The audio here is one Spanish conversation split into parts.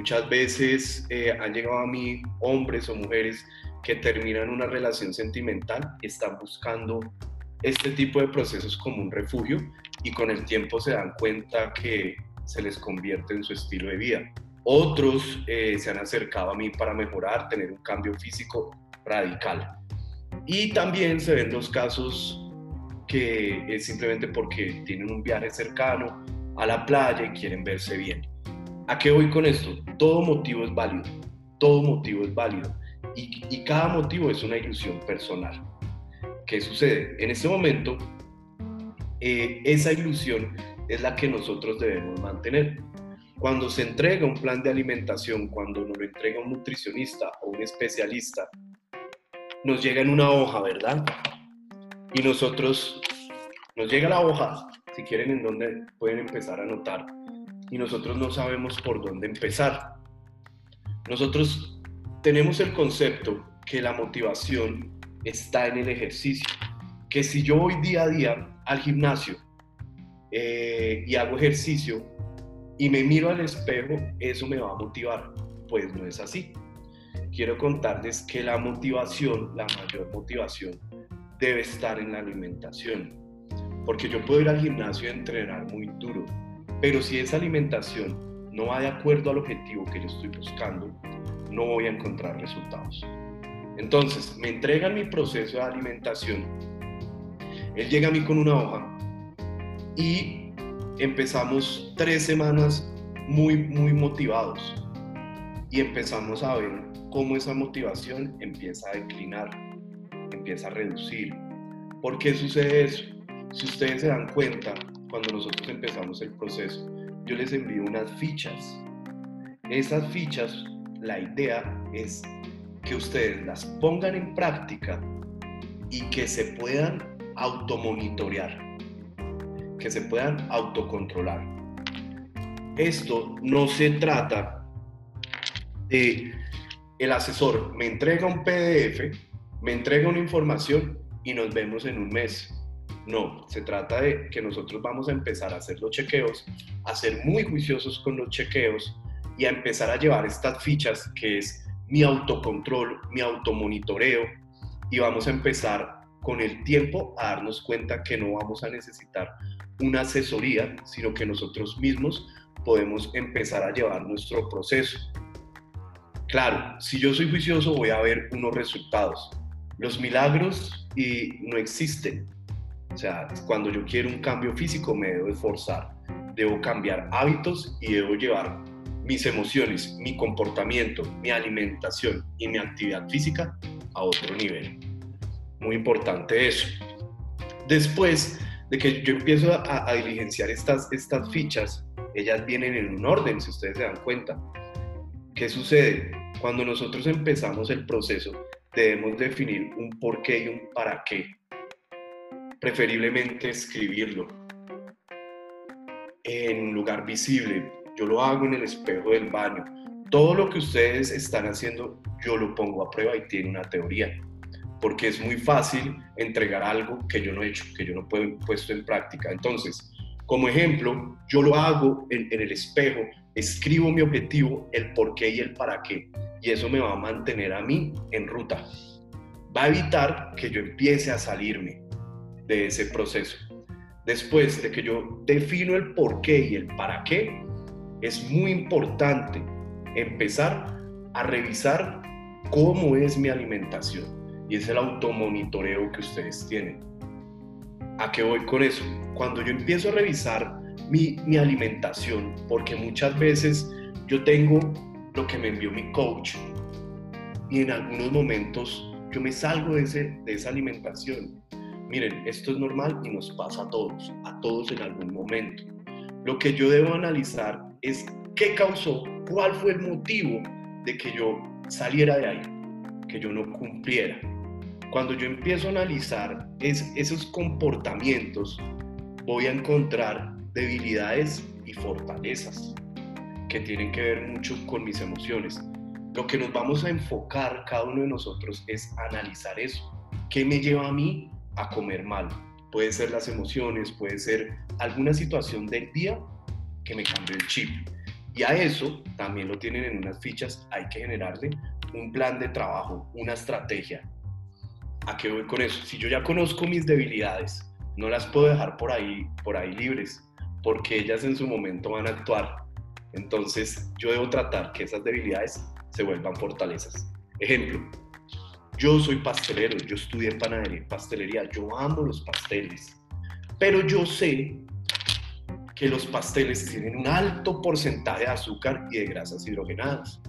Muchas veces eh, han llegado a mí hombres o mujeres que terminan una relación sentimental están buscando este tipo de procesos como un refugio y con el tiempo se dan cuenta que se les convierte en su estilo de vida. Otros eh, se han acercado a mí para mejorar, tener un cambio físico radical. Y también se ven los casos que es simplemente porque tienen un viaje cercano a la playa y quieren verse bien. ¿A qué voy con esto? Todo motivo es válido, todo motivo es válido y, cada motivo es una ilusión personal. ¿Qué sucede? En este momento, eh, esa ilusión es la que nosotros debemos mantener. Cuando se entrega un plan de alimentación, cuando nos lo entrega un nutricionista o un especialista, nos llega en una hoja, ¿verdad? Y nosotros, nos llega la hoja, si quieren, en donde pueden empezar a anotar, y nosotros no sabemos por dónde empezar. Nosotros tenemos el concepto que la motivación está en el ejercicio, que si yo voy día a día al gimnasio eh, y hago ejercicio y me miro al espejo, eso me va a motivar. Pues no es así. Quiero contarles que la motivación, la mayor motivación, debe estar en la alimentación. Porque yo puedo ir al gimnasio y entrenar muy duro, pero si esa alimentación no va de acuerdo al objetivo que yo estoy buscando, no voy a encontrar resultados. Entonces, me entregan mi proceso de alimentación. Él llega a mí con una hoja y empezamos tres semanas muy, muy motivados. Y empezamos a ver cómo esa motivación empieza a declinar, empieza a reducir. ¿Por qué sucede eso? Si ustedes se dan cuenta, cuando nosotros empezamos el proceso, yo les envío unas fichas. Esas fichas la idea es que ustedes las pongan en práctica y que se puedan automonitorear, que se puedan autocontrolar. Esto no se trata de el asesor me entrega un PDF, me entrega una información y nos vemos en un mes. No, se trata de que nosotros vamos a empezar a hacer los chequeos, a ser muy juiciosos con los chequeos, y a empezar a llevar estas fichas que es mi autocontrol, mi automonitoreo y vamos a empezar con el tiempo a darnos cuenta que no vamos a necesitar una asesoría, sino que nosotros mismos podemos empezar a llevar nuestro proceso. Claro, si yo soy juicioso voy a ver unos resultados. Los milagros y no existen. O sea, cuando yo quiero un cambio físico me debo esforzar, debo cambiar hábitos y debo llevar mis emociones, mi comportamiento, mi alimentación y mi actividad física a otro nivel. Muy importante eso. Después de que yo empiezo a, diligenciar estas, estas fichas, ellas vienen en un orden, si ustedes se dan cuenta. ¿Qué sucede? Cuando nosotros empezamos el proceso, debemos definir un por qué y un para qué. Preferiblemente escribirlo en lugar visible, yo lo hago en el espejo del baño. Todo lo que ustedes están haciendo, yo lo pongo a prueba y tiene una teoría. Porque es muy fácil entregar algo que yo no he hecho, que yo no he puesto en práctica. Entonces, como ejemplo, yo lo hago en, en el espejo, escribo mi objetivo, el por qué y el para qué. Y eso me va a mantener a mí en ruta. Va a evitar que yo empiece a salirme de ese proceso. Después de que yo defino el por qué y el para qué, es muy importante empezar a revisar cómo es mi alimentación y es el automonitoreo que ustedes tienen. ¿A qué voy con eso? Cuando yo empiezo a revisar mi, alimentación, porque muchas veces yo tengo lo que me envió mi coach y en algunos momentos yo me salgo de, de esa alimentación. Miren, esto es normal y nos pasa a todos, a todos en algún momento. Lo que yo debo analizar es qué causó, cuál fue el motivo de que yo saliera de ahí, que yo no cumpliera. Cuando yo empiezo a analizar esos comportamientos, voy a encontrar debilidades y fortalezas que tienen que ver mucho con mis emociones. Lo que nos vamos a enfocar cada uno de nosotros es analizar eso. ¿Qué me lleva a mí a comer mal? Puede ser las emociones, puede ser alguna situación del día que me cambió el chip. Y a eso también lo tienen en unas fichas, hay que generarle un plan de trabajo, una estrategia. ¿A qué voy con eso? Si yo ya conozco mis debilidades, no las puedo dejar por ahí, por ahí libres, porque ellas en su momento van a actuar. Entonces yo debo tratar que esas debilidades se vuelvan fortalezas. Ejemplo, yo soy pastelero, yo estudié panadería pastelería, yo amo los pasteles, pero yo sé que los pasteles tienen un alto porcentaje de azúcar y de grasas hidrogenadas.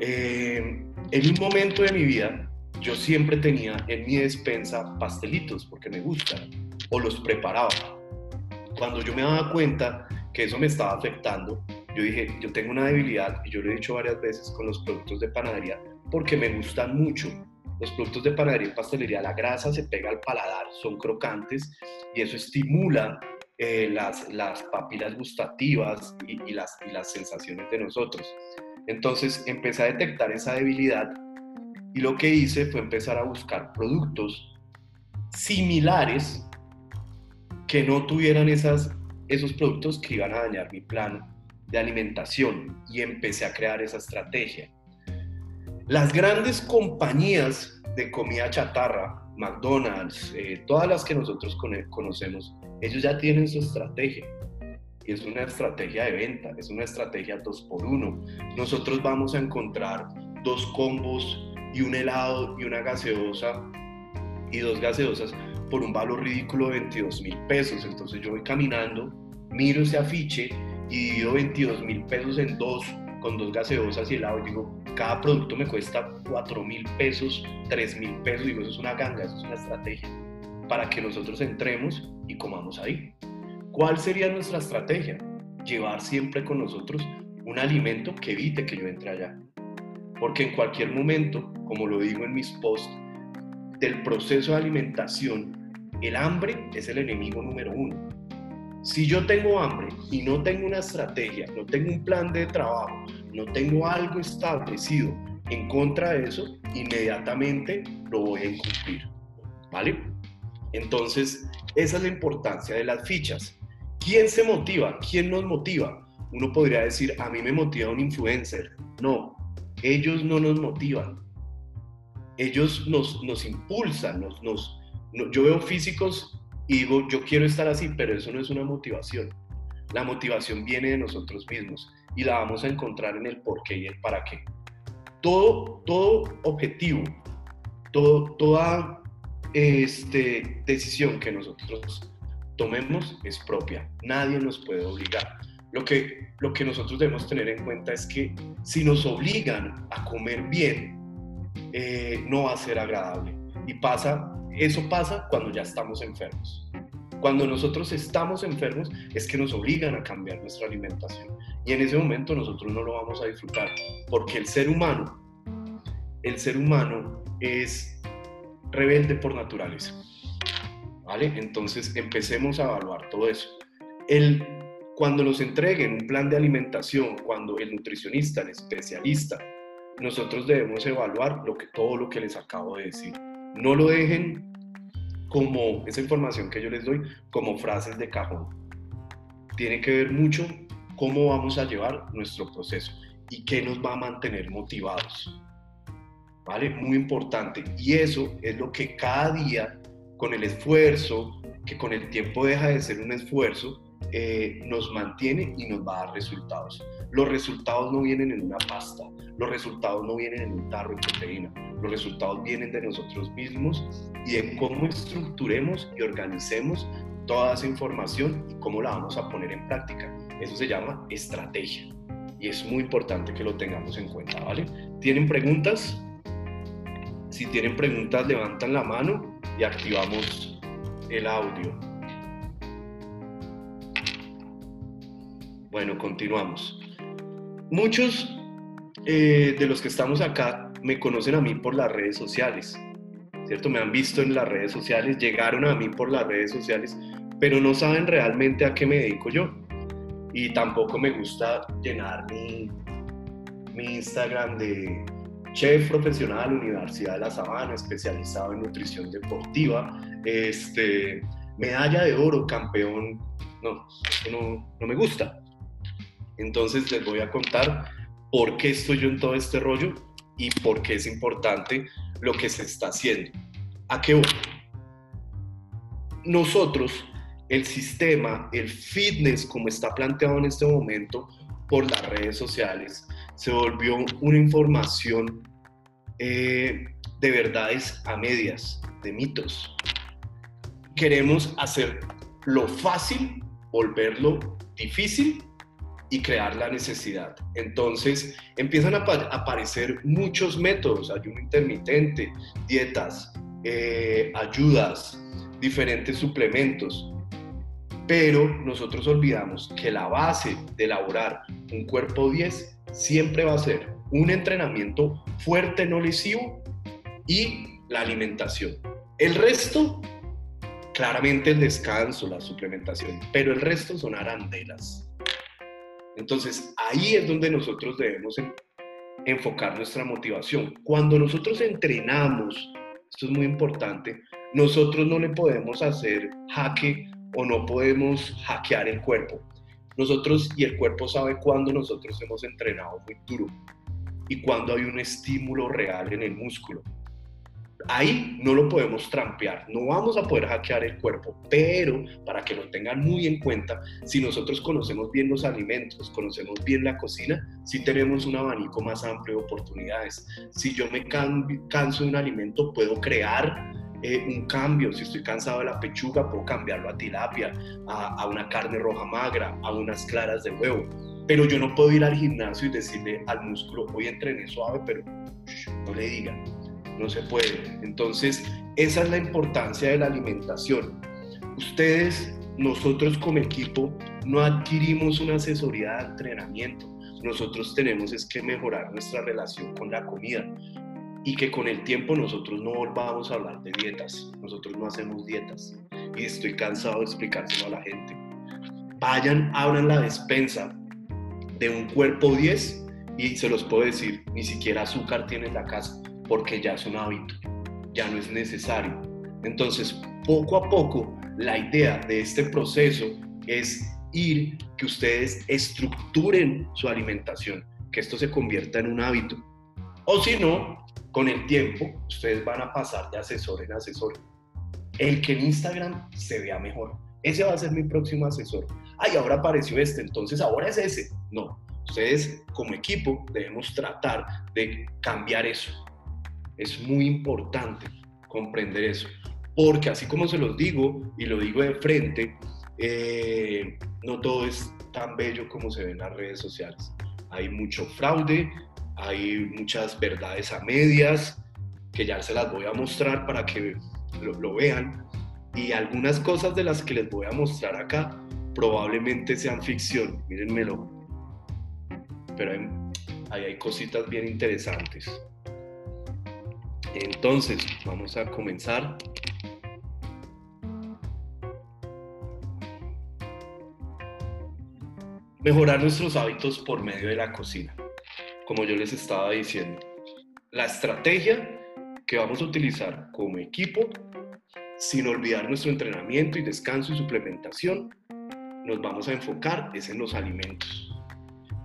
Eh, en un momento de mi vida, yo siempre tenía en mi despensa pastelitos porque me gustan o los preparaba. Cuando yo me daba cuenta que eso me estaba afectando, yo dije, yo tengo una debilidad, y yo lo he dicho varias veces con los productos de panadería, porque me gustan mucho. Los productos de panadería y pastelería, la grasa se pega al paladar, son crocantes y eso estimula eh, las, las papilas gustativas y, y, las, y las sensaciones de nosotros. Entonces empecé a detectar esa debilidad y lo que hice fue empezar a buscar productos similares que no tuvieran esas, esos productos que iban a dañar mi plan de alimentación y empecé a crear esa estrategia. Las grandes compañías de comida chatarra, McDonald's, eh, todas las que nosotros conocemos, ellos ya tienen su estrategia. Es una estrategia de venta, es una estrategia 2 por 1 Nosotros vamos a encontrar dos combos y un helado y una gaseosa y dos gaseosas por un valor ridículo de 22 mil pesos. Entonces yo voy caminando, miro ese afiche y divido 22 mil pesos en dos, con dos gaseosas y helado. Y digo, cada producto me cuesta 4 mil pesos, 3 mil pesos. Digo, eso es una ganga, eso es una estrategia para que nosotros entremos y comamos ahí. ¿Cuál sería nuestra estrategia? Llevar siempre con nosotros un alimento que evite que yo entre allá. Porque en cualquier momento, como lo digo en mis posts, del proceso de alimentación, el hambre es el enemigo número uno. Si yo tengo hambre y no tengo una estrategia, no tengo un plan de trabajo, no tengo algo establecido en contra de eso, inmediatamente lo voy a incumplir. ¿Vale? Entonces, esa es la importancia de las fichas. ¿Quién se motiva? ¿Quién nos motiva? Uno podría decir, a mí me motiva un influencer. No, ellos no nos motivan. Ellos nos, nos impulsan. Nos, nos, yo veo físicos y digo, yo quiero estar así, pero eso no es una motivación. La motivación viene de nosotros mismos y la vamos a encontrar en el por qué y el para qué. Todo, todo objetivo, todo, toda este, decisión que nosotros tomemos es propia. Nadie nos puede obligar. Lo que, lo que nosotros debemos tener en cuenta es que si nos obligan a comer bien, eh, no va a ser agradable. Y pasa, eso pasa cuando ya estamos enfermos. Cuando nosotros estamos enfermos es que nos obligan a cambiar nuestra alimentación. Y en ese momento nosotros no lo vamos a disfrutar. Porque el ser humano, el ser humano es rebelde por naturaleza. ¿Vale? Entonces empecemos a evaluar todo eso. El cuando nos entreguen un plan de alimentación, cuando el nutricionista, el especialista, nosotros debemos evaluar lo que, todo lo que les acabo de decir. No lo dejen como esa información que yo les doy, como frases de cajón. Tiene que ver mucho cómo vamos a llevar nuestro proceso y qué nos va a mantener motivados. ¿Vale? Muy importante. Y eso es lo que cada día, con el esfuerzo, que con el tiempo deja de ser un esfuerzo, eh, nos mantiene y nos va a dar resultados. Los resultados no vienen en una pasta, los resultados no vienen en un tarro de proteína, los resultados vienen de nosotros mismos y de cómo estructuremos y organicemos toda esa información y cómo la vamos a poner en práctica. Eso se llama estrategia y es muy importante que lo tengamos en cuenta, ¿vale? ¿Tienen preguntas? Si tienen preguntas, levantan la mano y activamos el audio. Bueno, continuamos. Muchos eh, de los que estamos acá me conocen a mí por las redes sociales, ¿cierto? Me han visto en las redes sociales, llegaron a mí por las redes sociales, pero no saben realmente a qué me dedico yo. Y tampoco me gusta llenar mi, Instagram de chef profesional, Universidad de la Sabana, especializado en nutrición deportiva, este, medalla de oro, campeón. No, no, no me gusta. Entonces les voy a contar por qué estoy yo en todo este rollo y por qué es importante lo que se está haciendo. ¿A qué voy? Nosotros, el sistema, el fitness como está planteado en este momento por las redes sociales, se volvió una información eh, de verdades a medias, de mitos. Queremos hacer lo fácil, volverlo difícil y crear la necesidad. Entonces empiezan a aparecer muchos métodos, ayuno intermitente, dietas, eh, ayudas, diferentes suplementos. Pero nosotros olvidamos que la base de elaborar un cuerpo 10 siempre va a ser un entrenamiento fuerte, no lesivo y la alimentación. El resto, claramente el descanso, la suplementación, pero el resto son arandelas. Entonces ahí es donde nosotros debemos enfocar nuestra motivación. Cuando nosotros entrenamos, esto es muy importante, nosotros no le podemos hacer jaque o no podemos hackear el cuerpo. Nosotros y el cuerpo sabe cuándo nosotros hemos entrenado muy duro y cuándo hay un estímulo real en el músculo. Ahí no lo podemos trampear, no vamos a poder hackear el cuerpo, pero para que lo tengan muy en cuenta, si nosotros conocemos bien los alimentos, conocemos bien la cocina, sí tenemos un abanico más amplio de oportunidades. Si yo me canso de un alimento, puedo crear eh, un cambio. Si estoy cansado de la pechuga, puedo cambiarlo a tilapia, a, a, una carne roja magra, a unas claras de huevo. Pero yo no puedo ir al gimnasio y decirle al músculo, hoy entrené suave, pero no le diga, no se puede. Entonces, esa es la importancia de la alimentación. Ustedes, nosotros como equipo, no adquirimos una asesoría de entrenamiento. Nosotros tenemos es que mejorar nuestra relación con la comida y que con el tiempo nosotros no volvamos a hablar de dietas. Nosotros no hacemos dietas y estoy cansado de explicárselo a la gente. Vayan, abran la despensa de un cuerpo 10 y se los puedo decir, ni siquiera azúcar tiene en la casa porque ya es un hábito, ya no es necesario. Entonces, poco a poco, la idea de este proceso es ir que ustedes estructuren su alimentación, que esto se convierta en un hábito. O si no, con el tiempo, ustedes van a pasar de asesor en asesor. El que en Instagram se vea mejor. Ese va a ser mi próximo asesor. Ay, ahora apareció este, entonces ahora es ese. No, ustedes como equipo debemos tratar de cambiar eso. Es muy importante comprender eso. Porque así como se los digo y lo digo de frente, eh, no todo es tan bello como se ve en las redes sociales. Hay mucho fraude, hay muchas verdades a medias que ya se las voy a mostrar para que lo, vean. Y algunas cosas de las que les voy a mostrar acá probablemente sean ficción, mírenmelo. Pero ahí hay cositas bien interesantes. Entonces, vamos a comenzar. Mejorar nuestros hábitos por medio de la cocina como yo les estaba diciendo. La estrategia que vamos a utilizar como equipo, sin olvidar nuestro entrenamiento y descanso y suplementación, nos vamos a enfocar es en los alimentos.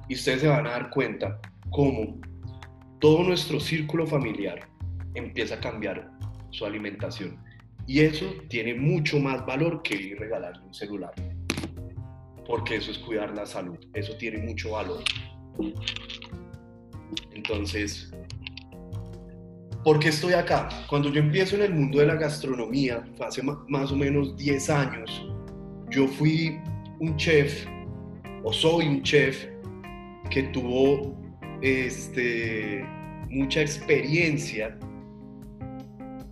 Y ustedes se van a dar cuenta cómo todo nuestro círculo familiar empieza a cambiar su alimentación. Y eso tiene mucho más valor que ir regalarle un celular. Porque eso es cuidar la salud. Eso tiene mucho valor. Entonces, ¿por qué estoy acá? Cuando yo empiezo en el mundo de la gastronomía, hace más o menos 10 años, yo fui un chef, o soy un chef, que tuvo este, mucha experiencia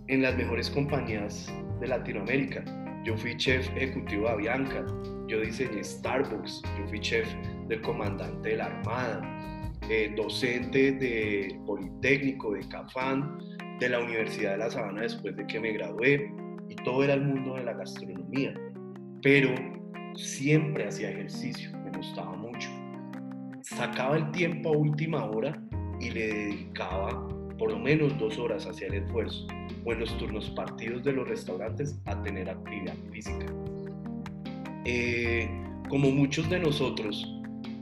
en las mejores compañías de Latinoamérica. Yo fui chef ejecutivo de Avianca, yo diseñé Starbucks, yo fui chef del comandante de la Armada, eh, docente de Politécnico, de CAFAN, de la Universidad de La Sabana después de que me gradué, y todo era el mundo de la gastronomía. Pero siempre hacía ejercicio, me gustaba mucho. Sacaba el tiempo a última hora y le dedicaba por lo menos dos horas hacia el esfuerzo o en los turnos partidos de los restaurantes a tener actividad física. Eh, como muchos de nosotros,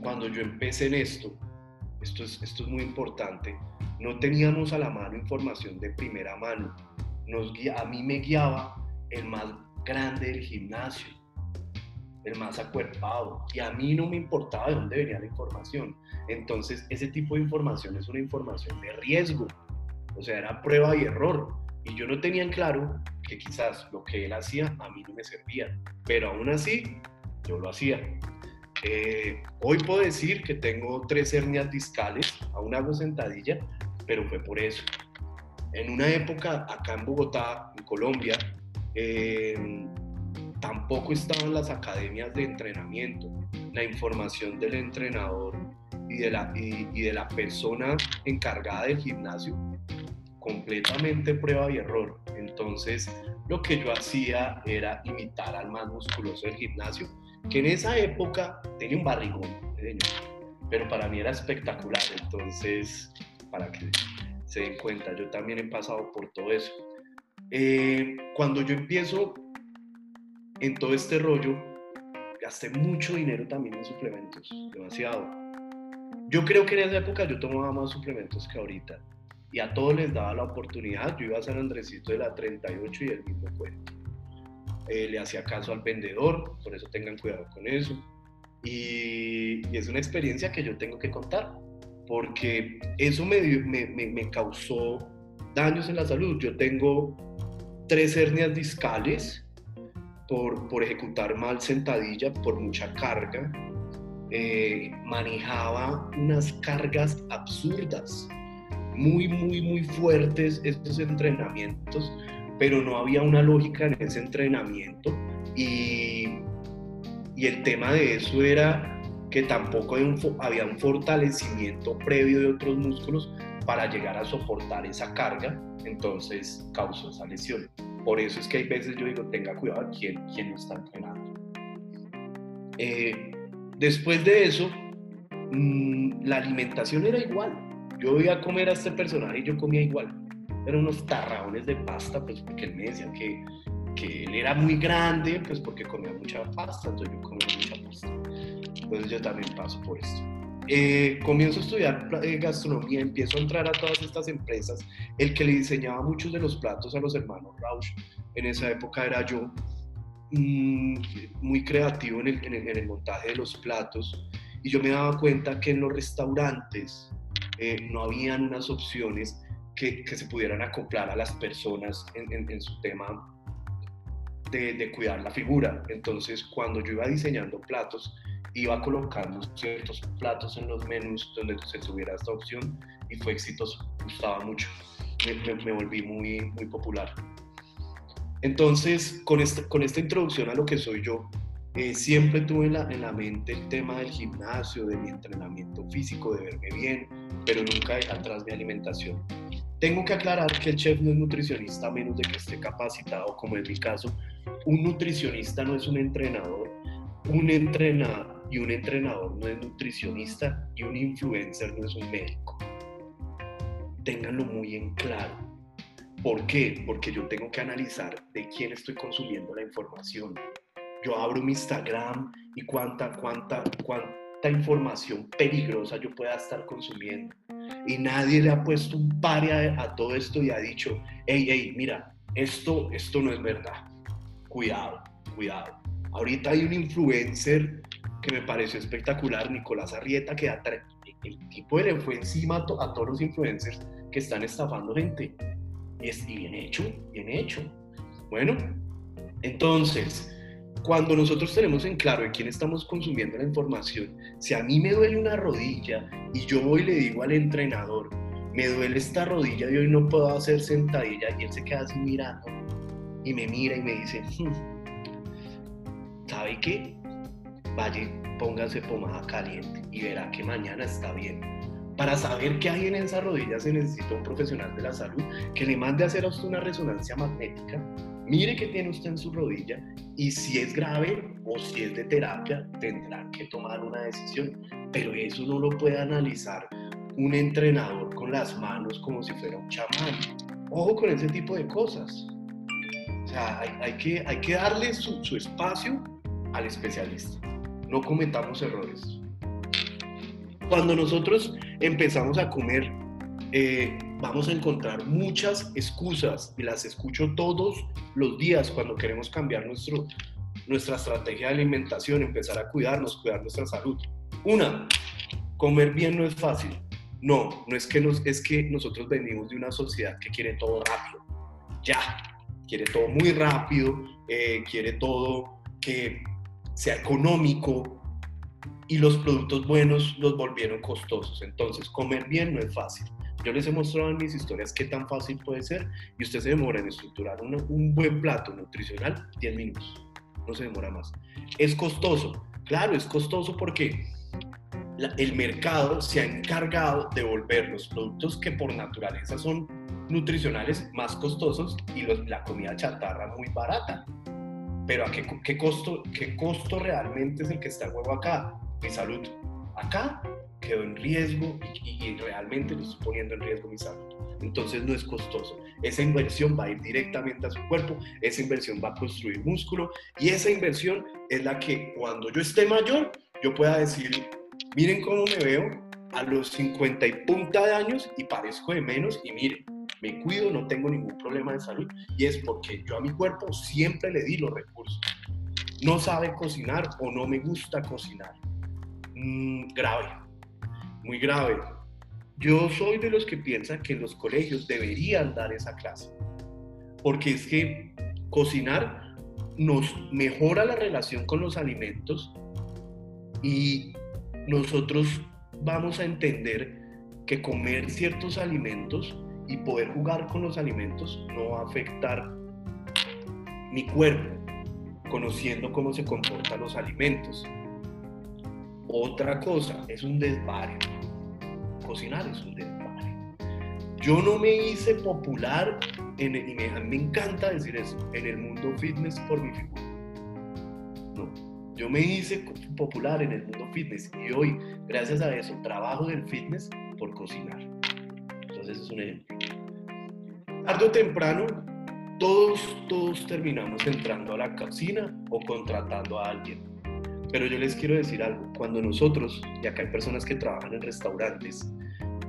cuando yo empecé en esto, esto es, esto es muy importante, no teníamos a la mano información de primera mano. Nos guía, a mí me guiaba el más grande del gimnasio, el más acuerpado, y a mí no me importaba de dónde venía la información. Entonces, ese tipo de información es una información de riesgo, o sea, era prueba y error. Y yo no tenía en claro que quizás lo que él hacía a mí no me servía, pero aún así yo lo hacía. Eh, hoy puedo decir que tengo tres hernias discales, aún hago sentadilla, pero fue por eso. En una época, acá en Bogotá, en Colombia, eh, tampoco estaban las academias de entrenamiento. La información del entrenador y de la, y de la persona encargada del gimnasio, completamente prueba y error. Entonces, lo que yo hacía era imitar al más musculoso del gimnasio que en esa época tenía un barrigón, pero para mí era espectacular, entonces, para que se den cuenta, yo también he pasado por todo eso. Eh, cuando yo empiezo en todo este rollo, gasté mucho dinero también en suplementos, demasiado. Yo creo que en esa época yo tomaba más suplementos que ahorita y a todos les daba la oportunidad. Yo iba a San Andresito de la 38 y el mismo cuento. Eh, le hacía caso al vendedor, por eso tengan cuidado con eso. Y, es una experiencia que yo tengo que contar, porque eso me, me, me, causó daños en la salud. Yo tengo tres hernias discales por, por ejecutar mal sentadilla, por mucha carga. Eh, manejaba unas cargas absurdas, muy, muy, muy fuertes estos entrenamientos pero no había una lógica en ese entrenamiento y, y el tema de eso era que tampoco había un fortalecimiento previo de otros músculos para llegar a soportar esa carga, entonces causó esa lesión. Por eso es que hay veces yo digo, tenga cuidado quién, quién está entrenando. Eh, después de eso, mm, la alimentación era igual. Yo iba a comer a este personaje y yo comía igual eran unos tarraones de pasta, pues porque él me decía que, que él era muy grande, pues porque comía mucha pasta, entonces yo comía mucha pasta. Entonces yo también paso por esto. Eh, comienzo a estudiar eh, gastronomía, empiezo a entrar a todas estas empresas. El que le diseñaba muchos de los platos a los hermanos Rausch en esa época era yo, mm, muy creativo en el, en, el, montaje de los platos. Y yo me daba cuenta que en los restaurantes eh, no habían unas opciones que, se pudieran acoplar a las personas en, su tema de, cuidar la figura. Entonces, cuando yo iba diseñando platos, iba colocando ciertos platos en los menús donde se tuviera esta opción y fue exitoso, gustaba mucho, me, volví muy, muy popular. Entonces, con esta, con esta introducción a lo que soy yo, eh, siempre tuve en la, en la, mente el tema del gimnasio, de mi entrenamiento físico, de verme bien, pero nunca atrás mi alimentación. Tengo que aclarar que el chef no es nutricionista a menos de que esté capacitado, como en mi caso. Un nutricionista no es un entrenador. Un entrenador y un entrenador no es nutricionista y un influencer no es un médico. Ténganlo muy en claro. ¿Por qué? Porque yo tengo que analizar de quién estoy consumiendo la información. Yo abro mi Instagram y cuánta, cuánta, cuánta información peligrosa yo pueda estar consumiendo y nadie le ha puesto un pare a, todo esto y ha dicho, hey, hey, mira, esto, esto no es verdad. Cuidado, cuidado. Ahorita hay un influencer que me pareció espectacular, Nicolás Arrieta, que el tipo le fue encima a, todos los influencers que están estafando gente. Y, es, y bien hecho, bien hecho. Bueno, entonces, cuando nosotros tenemos en claro de quién estamos consumiendo la información, si a mí me duele una rodilla y yo voy y le digo al entrenador, me duele esta rodilla y hoy no puedo hacer sentadilla, y él se queda así mirando y me mira y me dice, hmm, ¿sabe qué? Vaya, póngase pomada caliente y verá que mañana está bien. Para saber qué hay en esa rodilla se necesita un profesional de la salud que le mande a hacer a usted una resonancia magnética mire qué tiene usted en su rodilla y si es grave o si es de terapia, tendrá que tomar una decisión. Pero eso no lo puede analizar un entrenador con las manos como si fuera un chamán. Ojo con ese tipo de cosas. O sea, hay, que, hay que darle su, su espacio al especialista. No cometamos errores. Cuando nosotros empezamos a comer, eh, vamos a encontrar muchas excusas y las escucho todos los días cuando queremos cambiar nuestro, nuestra estrategia de alimentación, empezar a cuidarnos, cuidar nuestra salud. Una, comer bien no es fácil. No, no es que, nos, es que nosotros venimos de una sociedad que quiere todo rápido. Ya, quiere todo muy rápido, eh, quiere todo que sea económico, y los productos buenos los volvieron costosos. Entonces, comer bien no es fácil. Yo les he mostrado en mis historias qué tan fácil puede ser y usted se demora en estructurar un buen plato nutricional 10 minutos. No se demora más. Es costoso. Claro, es costoso porque el mercado se ha encargado de volver los productos que por naturaleza son nutricionales más costosos y la comida chatarra muy barata. Pero ¿a qué, qué, costo, qué costo realmente es el que está en juego acá? mi salud acá quedó en riesgo y, realmente lo estoy poniendo en riesgo mi salud. Entonces no es costoso. Esa inversión va a ir directamente a su cuerpo, esa inversión va a construir músculo y esa inversión es la que cuando yo esté mayor yo pueda decir, miren cómo me veo a los 50 y punta de años y parezco de menos y miren, me cuido, no tengo ningún problema de salud y es porque yo a mi cuerpo siempre le di los recursos. No sabe cocinar o no me gusta cocinar Mm, grave, muy grave. Yo soy de los que piensan que los colegios deberían dar esa clase, porque es que cocinar nos mejora la relación con los alimentos y nosotros vamos a entender que comer ciertos alimentos y poder jugar con los alimentos no va a afectar mi cuerpo, conociendo cómo se comportan los alimentos. Otra cosa, es un desbarrio. Cocinar es un desbarrio. Yo no me hice popular, en y me, me encanta decir eso, en el mundo fitness por mi figura. No, yo me hice popular en el mundo fitness y hoy, gracias a eso, trabajo del fitness por cocinar. Entonces es un ejemplo. Tarde o temprano, todos, todos terminamos entrando a la cocina o contratando a alguien pero yo les quiero decir algo, cuando nosotros, y acá hay personas que trabajan en restaurantes,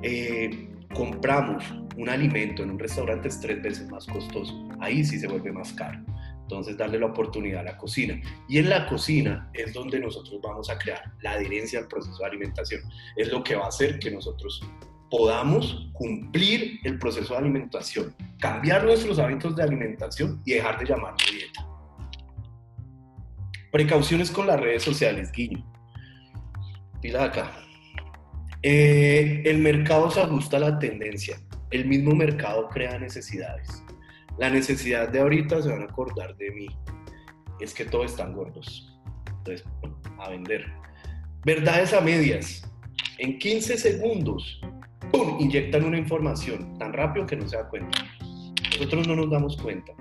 eh, compramos un alimento en un restaurante es tres veces más costoso, ahí sí se vuelve más caro. Entonces, darle la oportunidad a la cocina. Y en la cocina es donde nosotros vamos a crear la adherencia al proceso de alimentación. Es lo que va a hacer que nosotros podamos cumplir el proceso de alimentación, cambiar nuestros hábitos de alimentación y dejar de llamarlo dieta. Precauciones con las redes sociales, guiño. Pila acá. Eh, el mercado se ajusta a la tendencia. El mismo mercado crea necesidades. La necesidad de ahorita se van a acordar de mí. Es que todos están gordos. Entonces, a vender. Verdades a medias. En 15 segundos, inyectan una información tan rápido que no se da cuenta. Nosotros no nos damos cuenta.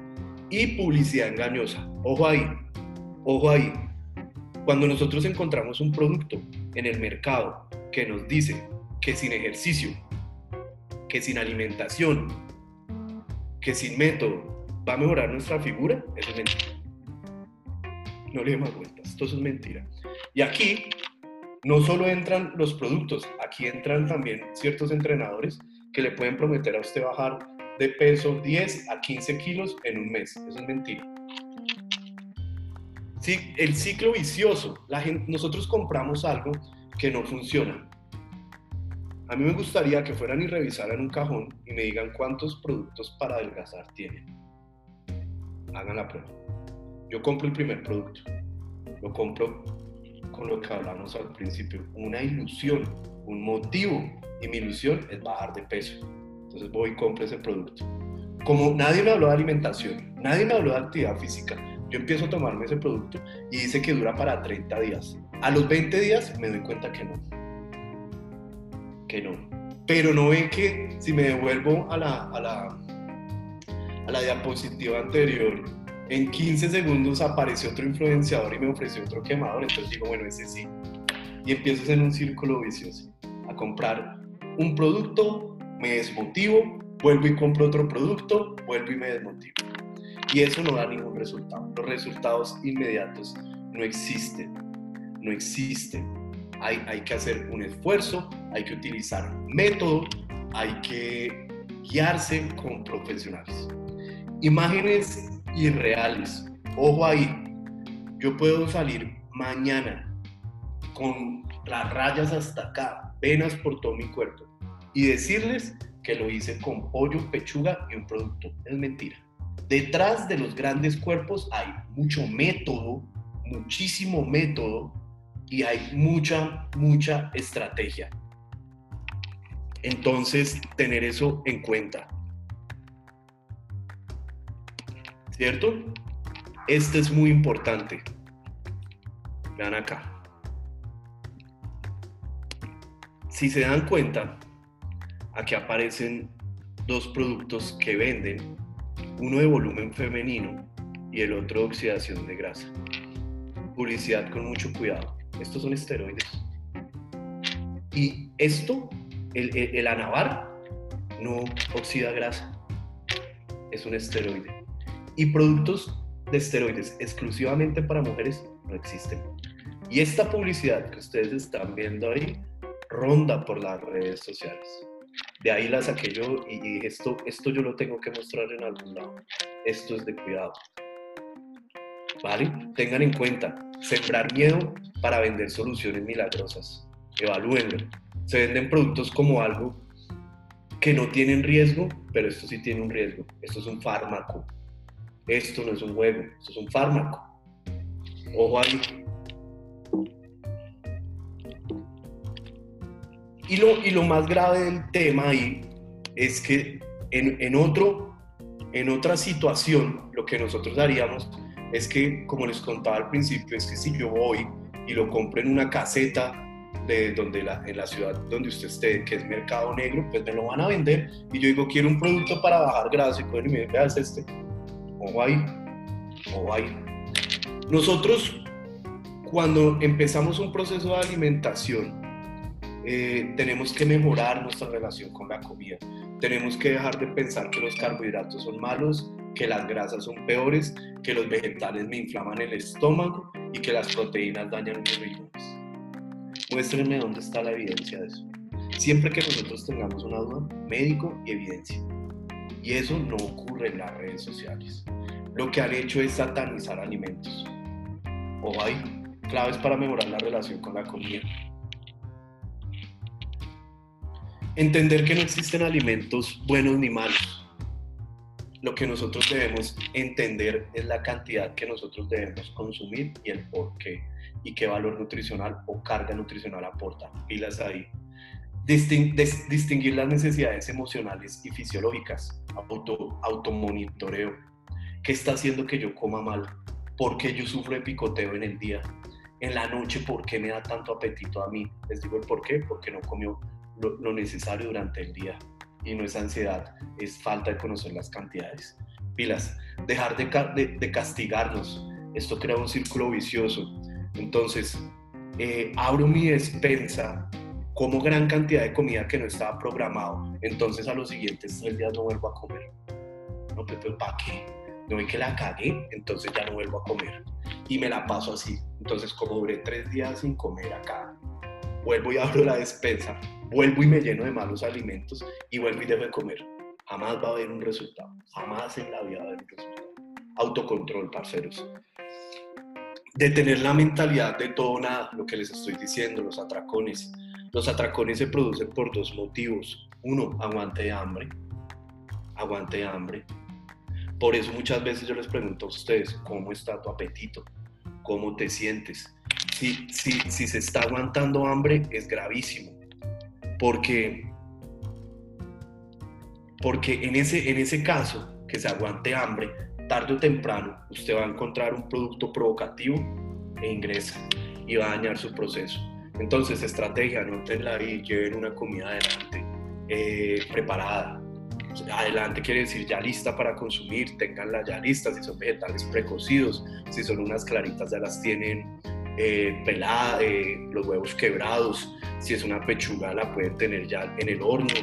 Y publicidad engañosa. Ojo ahí, Ojo ahí, cuando nosotros encontramos un producto en el mercado que nos dice que sin ejercicio, que sin alimentación, que sin método va a mejorar nuestra figura, eso es mentira. No le dé más vueltas, esto es mentira. Y aquí no solo entran los productos, aquí entran también ciertos entrenadores que le pueden prometer a usted bajar de peso 10 a 15 kilos en un mes. Eso es mentira. Sí, el ciclo vicioso. Nosotros compramos algo que no funciona. A mí me gustaría que fueran y revisaran un cajón y me digan cuántos productos para adelgazar tienen. Hagan la prueba. Yo compro el primer producto. Lo compro con lo que hablamos al principio. Una ilusión, un motivo. Y mi ilusión es bajar de peso. Entonces voy y compro ese producto. Como nadie me habló de alimentación, nadie me habló de actividad física, yo empiezo a tomarme ese producto y dice que dura para 30 días. A los 20 días me doy cuenta que no. Que no. Pero no ven que si me devuelvo a la, a la, a la diapositiva anterior, en 15 segundos apareció otro influenciador y me ofreció otro quemador. Entonces digo, bueno, ese sí. Y empiezo en un círculo vicioso. A comprar un producto, me desmotivo, vuelvo y compro otro producto, vuelvo y me desmotivo. Y eso no da ningún resultado. Los resultados inmediatos no existen. No existen. hay, hay que hacer un esfuerzo, hay que utilizar método, hay que guiarse con profesionales. Imágenes irreales. Ojo ahí, yo puedo salir mañana con las rayas hasta acá, venas por todo mi cuerpo y decirles que lo hice con pollo, pechuga y un producto. Es mentira. Detrás de los grandes cuerpos hay mucho método, muchísimo método y hay mucha, mucha estrategia. Entonces, tener eso en cuenta. ¿Cierto? Este es muy importante. Vean acá. Si se dan cuenta, aquí aparecen dos productos que venden, uno de volumen femenino y el otro de oxidación de grasa. Publicidad con mucho cuidado. Estos son esteroides. Y esto, el, el, anabar, no oxida grasa. Es un esteroide. Y productos de esteroides exclusivamente para mujeres no existen. Y esta publicidad que ustedes están viendo ahí ronda por las redes sociales. De ahí la saqué yo y dije, esto, esto yo lo tengo que mostrar en algún lado. Esto es de cuidado. ¿Vale? Tengan en cuenta, sembrar miedo para vender soluciones milagrosas. Evalúenlo. Se venden productos como algo que no tienen riesgo, pero esto sí tiene un riesgo. Esto es un fármaco. Esto no es un juego, esto es un fármaco. Ojo ahí. Y lo, y lo más grave del tema ahí es que en, en, otro, en otra situación lo que nosotros haríamos es que, como les contaba al principio, es que si yo voy y lo compro en una caseta de donde la, en la ciudad donde usted esté, que es mercado negro, pues me lo van a vender y yo digo, quiero un producto para bajar grasa y me dicen, veas este, o ahí. Nosotros, cuando empezamos un proceso de alimentación, eh, tenemos que mejorar nuestra relación con la comida. Tenemos que dejar de pensar que los carbohidratos son malos, que las grasas son peores, que los vegetales me inflaman el estómago y que las proteínas dañan los riñones. Muéstrenme dónde está la evidencia de eso. Siempre que nosotros tengamos una duda, médico y evidencia. Y eso no ocurre en las redes sociales. Lo que han hecho es satanizar alimentos. O hay claves para mejorar la relación con la comida Entender que no existen alimentos buenos ni malos. Lo que nosotros debemos entender es la cantidad que nosotros debemos consumir y el por qué y qué valor nutricional o carga nutricional aporta. Pilas ahí. Distinguir las necesidades emocionales y fisiológicas. Auto, automonitoreo. ¿Qué está haciendo que yo coma mal? ¿Por qué yo sufro de picoteo en el día? En la noche, ¿por qué me da tanto apetito a mí? Les digo el por qué, porque no comió lo, necesario durante el día. Y no es ansiedad, es falta de conocer las cantidades. Pilas, dejar de, de, castigarnos. Esto crea un círculo vicioso. Entonces, eh, abro mi despensa, como gran cantidad de comida que no estaba programado. Entonces, a los siguientes tres días no vuelvo a comer. No, pero ¿para qué? No ve que la cagué, entonces ya no vuelvo a comer. Y me la paso así. Entonces, como duré tres días sin comer acá, vuelvo y abro la despensa vuelvo y me lleno de malos alimentos y vuelvo y dejo de comer. Jamás va a haber un resultado. Jamás en la vida va a haber un resultado. Autocontrol, parceros. De tener la mentalidad de todo nada, lo que les estoy diciendo, los atracones. Los atracones se producen por dos motivos. Uno, aguante de hambre. Aguante de hambre. Por eso muchas veces yo les pregunto a ustedes, ¿cómo está tu apetito? ¿Cómo te sientes? Si, si, si se está aguantando hambre, es gravísimo porque, porque en, ese, en ese caso, que se aguante hambre, tarde o temprano usted va a encontrar un producto provocativo e ingresa y va a dañar su proceso. Entonces, estrategia, no la ahí, lleven una comida adelante, eh, preparada. Adelante quiere decir ya lista para consumir, tenganla ya lista, si son vegetales precocidos, si son unas claritas ya las tienen eh, peladas, eh, los huevos quebrados, si es una pechuga la pueden tener ya en el horno.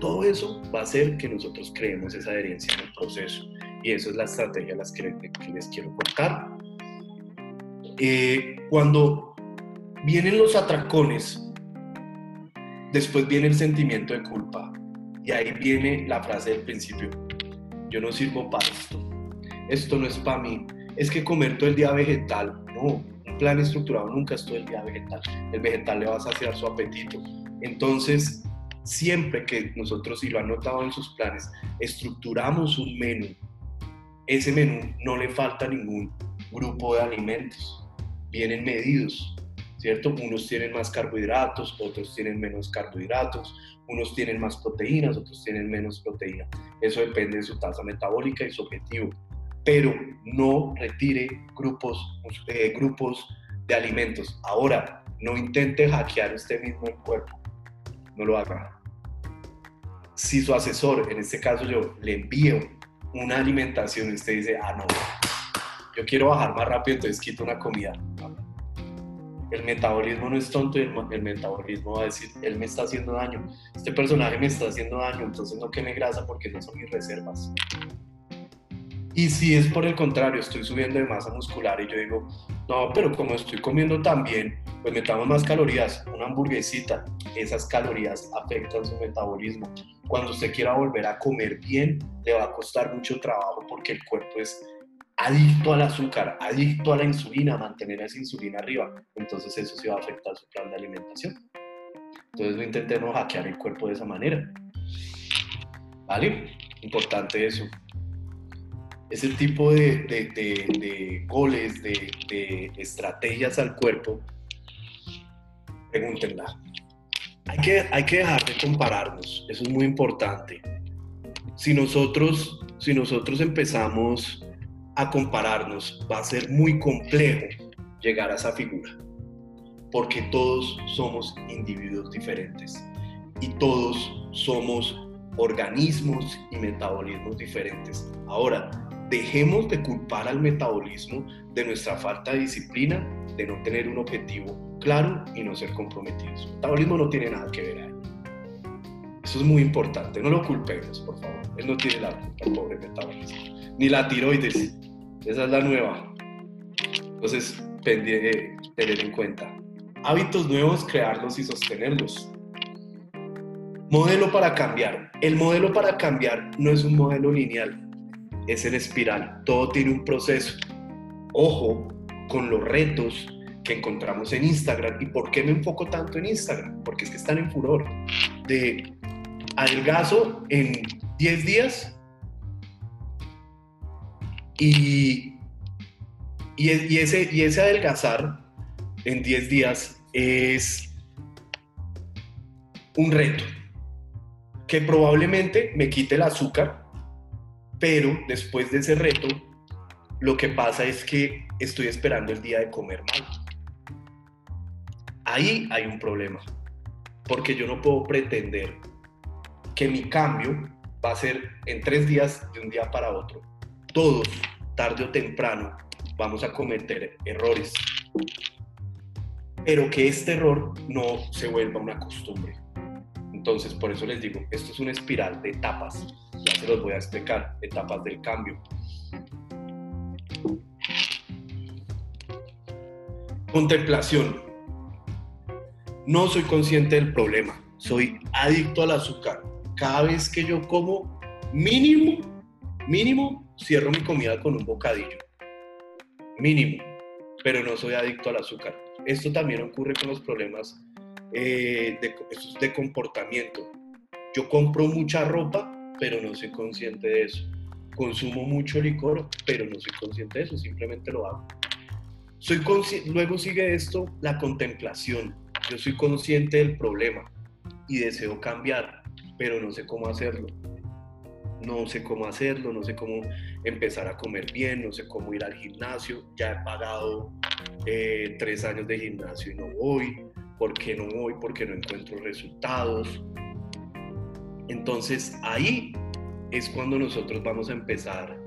Todo eso va a hacer que nosotros creemos esa adherencia en el proceso. Y eso es la estrategia las que, les quiero contar. Eh, cuando vienen los atracones, después viene el sentimiento de culpa y ahí viene la frase del principio, yo no sirvo para esto, esto no es para mí, es que comer todo el día vegetal, no, un plan estructurado nunca es todo el día vegetal, el vegetal le va a saciar su apetito, entonces siempre que nosotros, si lo han notado en sus planes, estructuramos un menú, ese menú no le falta ningún grupo de alimentos, vienen medidos, ¿cierto? Unos tienen más carbohidratos, otros tienen menos carbohidratos, unos tienen más proteínas, otros tienen menos proteína. Eso depende de su tasa metabólica y su objetivo. Pero no retire grupos, eh, grupos de alimentos. Ahora, no intente hackear usted mismo el cuerpo. No lo haga. Si su asesor, en este caso yo, le envío una alimentación y usted dice, ah, no, yo quiero bajar más rápido, entonces quito una comida el metabolismo no es tonto y el, metabolismo va a decir, él me está haciendo daño, este personaje me está haciendo daño, entonces no queme grasa porque esas son mis reservas. Y si es por el contrario, estoy subiendo de masa muscular y yo digo, no, pero como estoy comiendo tan bien, pues metamos más calorías, una hamburguesita, esas calorías afectan su metabolismo. Cuando usted quiera volver a comer bien, le va a costar mucho trabajo porque el cuerpo es adicto al azúcar, adicto a la insulina, mantener esa insulina arriba. Entonces eso sí va a afectar su plan de alimentación. Entonces no intentemos hackear el cuerpo de esa manera. ¿Vale? Importante eso. Ese tipo de, de, goles, de, estrategias al cuerpo, pregúntenla. Hay que, hay que dejar de compararnos, eso es muy importante. Si nosotros, si nosotros empezamos a compararnos, va a ser muy complejo llegar a esa figura, porque todos somos individuos diferentes y todos somos organismos y metabolismos diferentes. Ahora, dejemos de culpar al metabolismo de nuestra falta de disciplina, de no tener un objetivo claro y no ser comprometidos. El metabolismo no tiene nada que ver. Eso es muy importante, no lo culpemos, por favor. Él no tiene la culpa, pobre metabolismo. Ni la tiroides, esa es la nueva. Entonces, eh, tener en cuenta. Hábitos nuevos, crearlos y sostenerlos. Modelo para cambiar. El modelo para cambiar no es un modelo lineal, es en espiral. Todo tiene un proceso. Ojo con los retos que encontramos en Instagram. ¿Y por qué me enfoco tanto en Instagram? Porque es que están en furor. De adelgazo en 10 días y, y, ese, y ese adelgazar en 10 días es un reto que probablemente me quite el azúcar, pero después de ese reto, lo que pasa es que estoy esperando el día de comer mal. Ahí hay un problema, porque yo no puedo pretender que mi cambio va a ser en tres días de un día para otro todos, tarde o temprano, vamos a cometer errores. Pero que este error no se vuelva una costumbre. Entonces, por eso les digo, esto es una espiral de etapas. Ya se los voy a explicar, etapas del cambio. Contemplación. No soy consciente del problema. Soy adicto al azúcar. Cada vez que yo como, mínimo, mínimo cierro mi comida con un bocadillo. Mínimo. Pero no soy adicto al azúcar. Esto también ocurre con los problemas eh, de, de comportamiento. Yo compro mucha ropa, pero no soy consciente de eso. Consumo mucho licor, pero no soy consciente de eso, simplemente lo hago. Soy Luego sigue esto, la contemplación. Yo soy consciente del problema y deseo cambiar, pero no sé cómo hacerlo no sé cómo hacerlo, no sé cómo empezar a comer bien, no sé cómo ir al gimnasio, ya he pagado eh, tres años de gimnasio y no voy, ¿por qué no voy? Porque no encuentro resultados. Entonces ahí es cuando nosotros vamos a empezar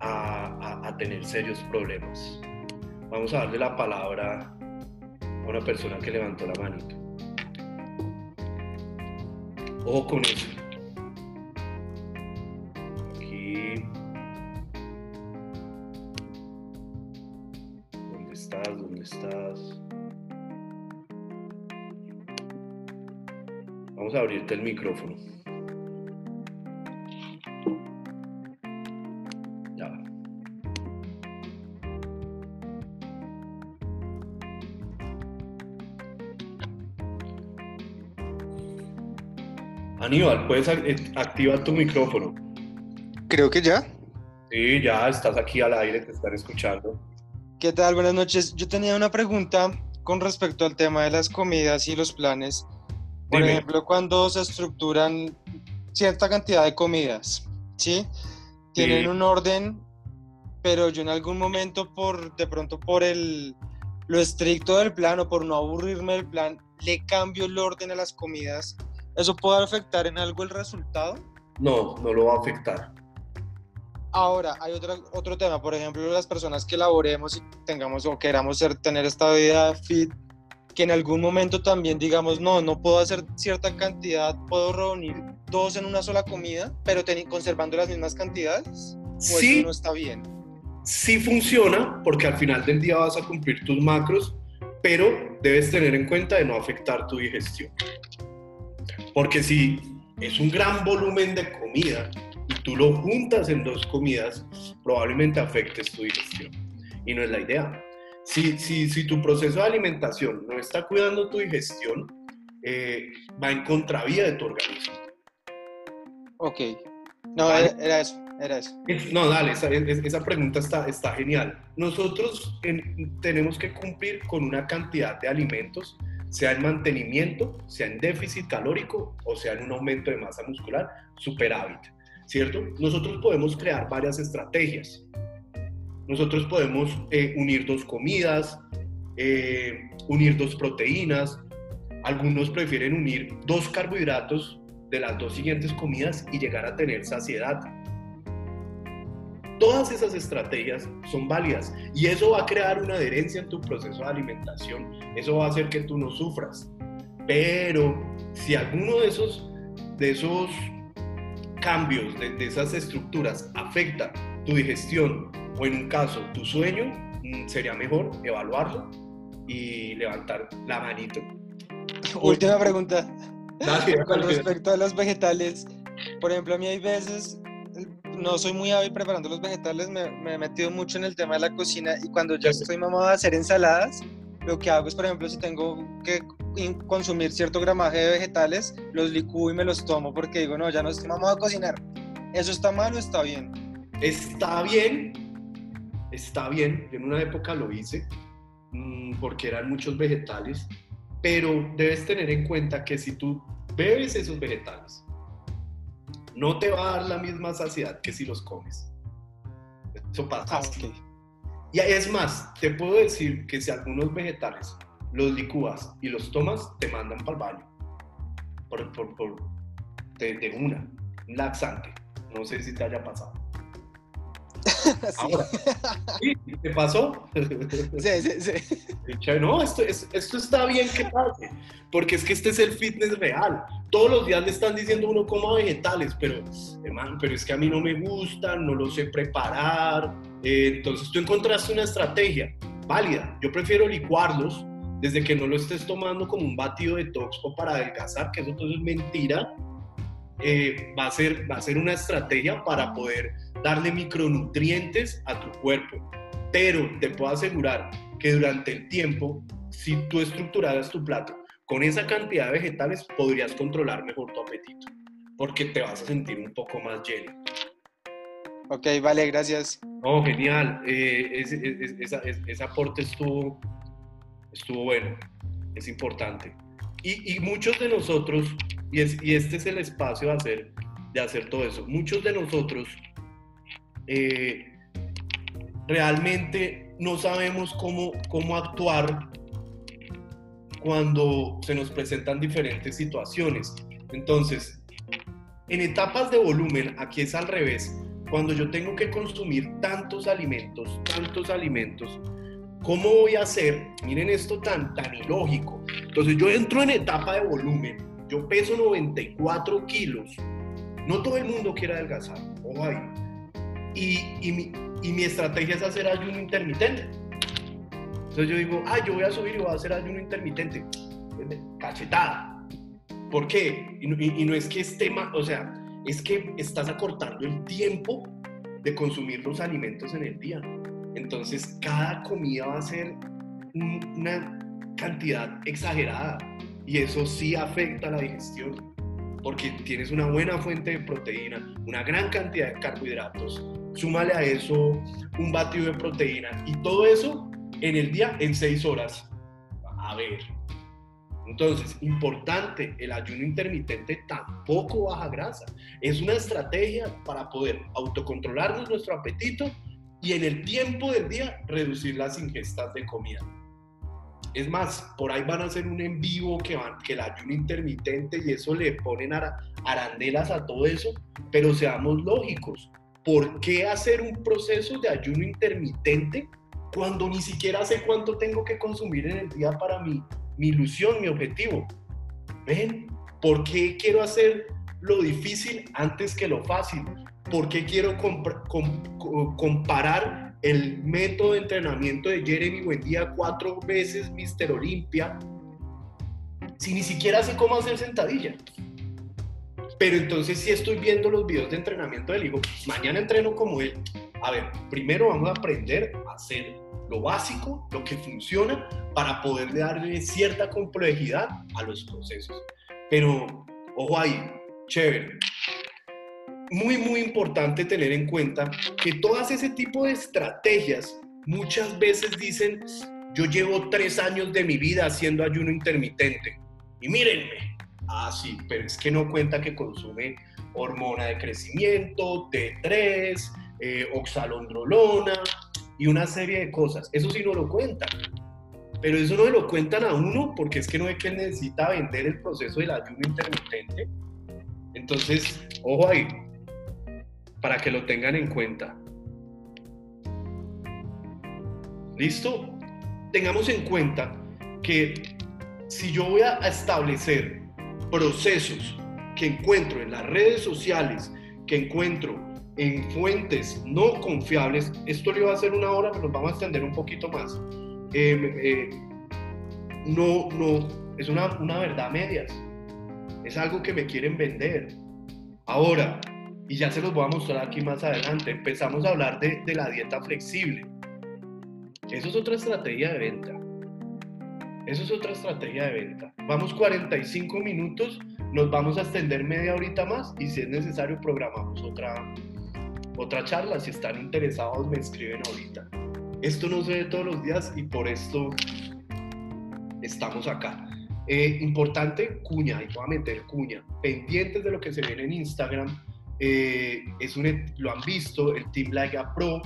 a, tener serios problemas. Vamos a darle la palabra a una persona que levantó la manito. Ojo con eso. dónde estás. Vamos a abrirte el micrófono. Ya. Aníbal, puedes eh, activar tu micrófono. Creo que ya. Sí, ya estás aquí al aire, te están escuchando. ¿Qué tal? Buenas noches. Yo tenía una pregunta con respecto al tema de las comidas y los planes. Por ejemplo, cuando se estructuran cierta cantidad de comidas, ¿sí? Tienen un orden, pero yo en algún momento, por de pronto por el, lo estricto del plan o por no aburrirme del plan, le cambio el orden a las comidas. ¿Eso puede afectar en algo el resultado? No, no lo va a afectar. Ahora, hay otro, otro tema, por ejemplo, las personas que laboremos y tengamos o queramos ser, tener esta vida fit, que en algún momento también digamos, no, no puedo hacer cierta cantidad, puedo reunir dos en una sola comida, pero conservando las mismas cantidades, ¿o sí, eso no está bien? Sí funciona, porque al final del día vas a cumplir tus macros, pero debes tener en cuenta de no afectar tu digestión. Porque si es un gran volumen de comida y tú lo juntas en dos comidas, probablemente afectes tu digestión. Y no es la idea. Si, si, si tu proceso de alimentación no está cuidando tu digestión, eh, va en contravía de tu organismo. Ok. No, era, eso. Era eso. No, dale, esa, esa pregunta está, está genial. Nosotros tenemos que cumplir con una cantidad de alimentos sea en mantenimiento, sea en déficit calórico o sea en un aumento de masa muscular, superávit, ¿cierto? Nosotros podemos crear varias estrategias. Nosotros podemos eh, unir dos comidas, eh, unir dos proteínas, algunos prefieren unir dos carbohidratos de las dos siguientes comidas y llegar a tener saciedad. Todas esas estrategias son válidas y eso va a crear una adherencia en tu proceso de alimentación. Eso va a hacer que tú no sufras. Pero si alguno de esos, de esos cambios, de, de esas estructuras afecta tu digestión o en un caso tu sueño, mm, sería mejor evaluarlo y levantar la manito. Última pregunta. Con respecto a los vegetales, por ejemplo, a mí hay veces no soy muy hábil preparando los vegetales, me, he metido mucho en el tema de la cocina y cuando ya estoy mamado a hacer ensaladas, lo que hago es, por ejemplo, si tengo que consumir cierto gramaje de vegetales, los licúo y me los tomo porque digo, no, ya no estoy mamado a cocinar. ¿Eso está mal o está bien? Está bien, está bien. en una época lo hice mm, porque eran muchos vegetales, pero debes tener en cuenta que si tú bebes esos vegetales, no te va a dar la misma saciedad que si los comes. Eso pasa. Ah, y es más, te puedo decir que si algunos vegetales los licúas y los tomas, te mandan para el baño. Por, por, por de, una, un laxante. No sé si te haya pasado. sí. ¿te pasó? sí, sí, sí. No, esto, esto está bien que pase, porque es que este es el fitness real. Todos los días le están diciendo uno coma vegetales, pero, hermano, pero es que a mí no me gustan, no lo sé preparar. Eh, entonces tú encontraste una estrategia válida. Yo prefiero licuarlos desde que no lo estés tomando como un batido de o para adelgazar, que eso todo es mentira. Eh, va, a ser, va a ser una estrategia para poder darle micronutrientes a tu cuerpo. Pero te puedo asegurar que durante el tiempo, si tú estructuraras tu plato con esa cantidad de vegetales, podrías controlar mejor tu apetito, porque te vas a sentir un poco más lleno. Ok, vale, gracias. Oh, genial. Eh, ese, aporte estuvo, estuvo bueno, es importante. Y, muchos de nosotros, y, este es el espacio de hacer, de hacer todo eso, muchos de nosotros eh, realmente no sabemos cómo, cómo actuar cuando se nos presentan diferentes situaciones. Entonces, en etapas de volumen, aquí es al revés. Cuando yo tengo que consumir tantos alimentos, tantos alimentos, ¿cómo voy a hacer? Miren esto tan, tan ilógico. Entonces yo entro en etapa de volumen, yo peso 94 kilos. No todo el mundo quiere adelgazar, ojo ahí. Y, mi, y mi estrategia es hacer ayuno intermitente. Entonces yo digo, ah, yo voy a subir y voy a hacer ayuno intermitente. Cachetada. ¿Por qué? Y, no es que esté mal, o sea, es que estás acortando el tiempo de consumir los alimentos en el día. Entonces, cada comida va a ser una cantidad exagerada y eso sí afecta la digestión porque tienes una buena fuente de proteína, una gran cantidad de carbohidratos, súmale a eso un batido de proteína y todo eso en el día en seis horas. A ver. Entonces, importante, el ayuno intermitente tampoco baja grasa. Es una estrategia para poder autocontrolarnos nuestro apetito y en el tiempo del día reducir las ingestas de comida. Es más, por ahí van a hacer un en vivo que, van, que el ayuno intermitente y eso le ponen arandelas a todo eso, pero seamos lógicos. ¿Por qué hacer un proceso de ayuno intermitente cuando ni siquiera sé cuánto tengo que consumir en el día para mi, mi ilusión, mi objetivo? ¿Ven? ¿Por qué quiero hacer lo difícil antes que lo fácil? ¿Por qué quiero comparar el método de entrenamiento de Jeremy Buendía cuatro veces Mister Olimpia, si ni siquiera sé cómo hacer sentadilla. Pero entonces si estoy viendo los videos de entrenamiento del hijo, mañana entreno como él. A ver, primero vamos a aprender a hacer lo básico, lo que funciona, para poder darle cierta complejidad a los procesos. Pero, ojo ahí, chévere, muy, muy importante tener en cuenta que todas ese tipo de estrategias muchas veces dicen, yo llevo tres años de mi vida haciendo ayuno intermitente y mírenme. Ah, sí, pero es que no cuenta que consume hormona de crecimiento, T3, eh, oxalondrolona y una serie de cosas. Eso sí no lo cuentan. Pero eso no lo cuentan a uno porque es que no es que necesita vender el proceso del ayuno intermitente. Entonces, ojo ahí, para que lo tengan en cuenta. ¿Listo? Tengamos en cuenta que si yo voy a establecer procesos que encuentro en las redes sociales, que encuentro en fuentes no confiables, esto le va a hacer una hora, pero nos vamos a extender un poquito más. Eh, eh, no, no, es una, una verdad medias. Es algo que me quieren vender. Ahora, y ya se los voy a mostrar aquí más adelante. Empezamos a hablar de, de la dieta flexible. Eso es otra estrategia de venta. Eso es otra estrategia de venta. Vamos 45 minutos, nos vamos a extender media horita más y si es necesario programamos otra, otra charla. Si están interesados me escriben ahorita. Esto no se ve todos los días y por esto estamos acá. Eh, importante, cuña, y voy a meter cuña, pendientes de lo que se viene en Instagram eh, es un, lo han visto, el Team Liga Pro,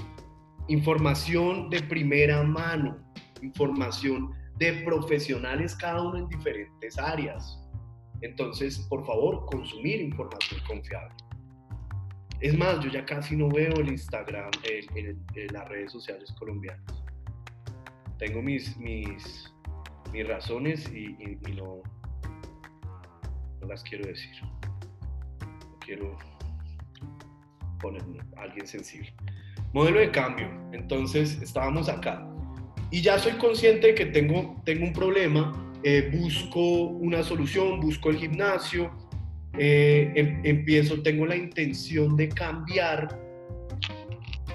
información de primera mano, información de profesionales cada uno en diferentes áreas. Entonces, por favor, consumir información confiable. Es más, yo ya casi no veo el Instagram las redes sociales colombianas. Tengo mis, mis, mis razones y, no, no las quiero decir. No quiero poner alguien sensible. Modelo de cambio. Entonces estábamos acá. Y ya soy consciente de que tengo, tengo un problema, eh, busco una solución, busco el gimnasio, eh, em, empiezo, tengo la intención de cambiar.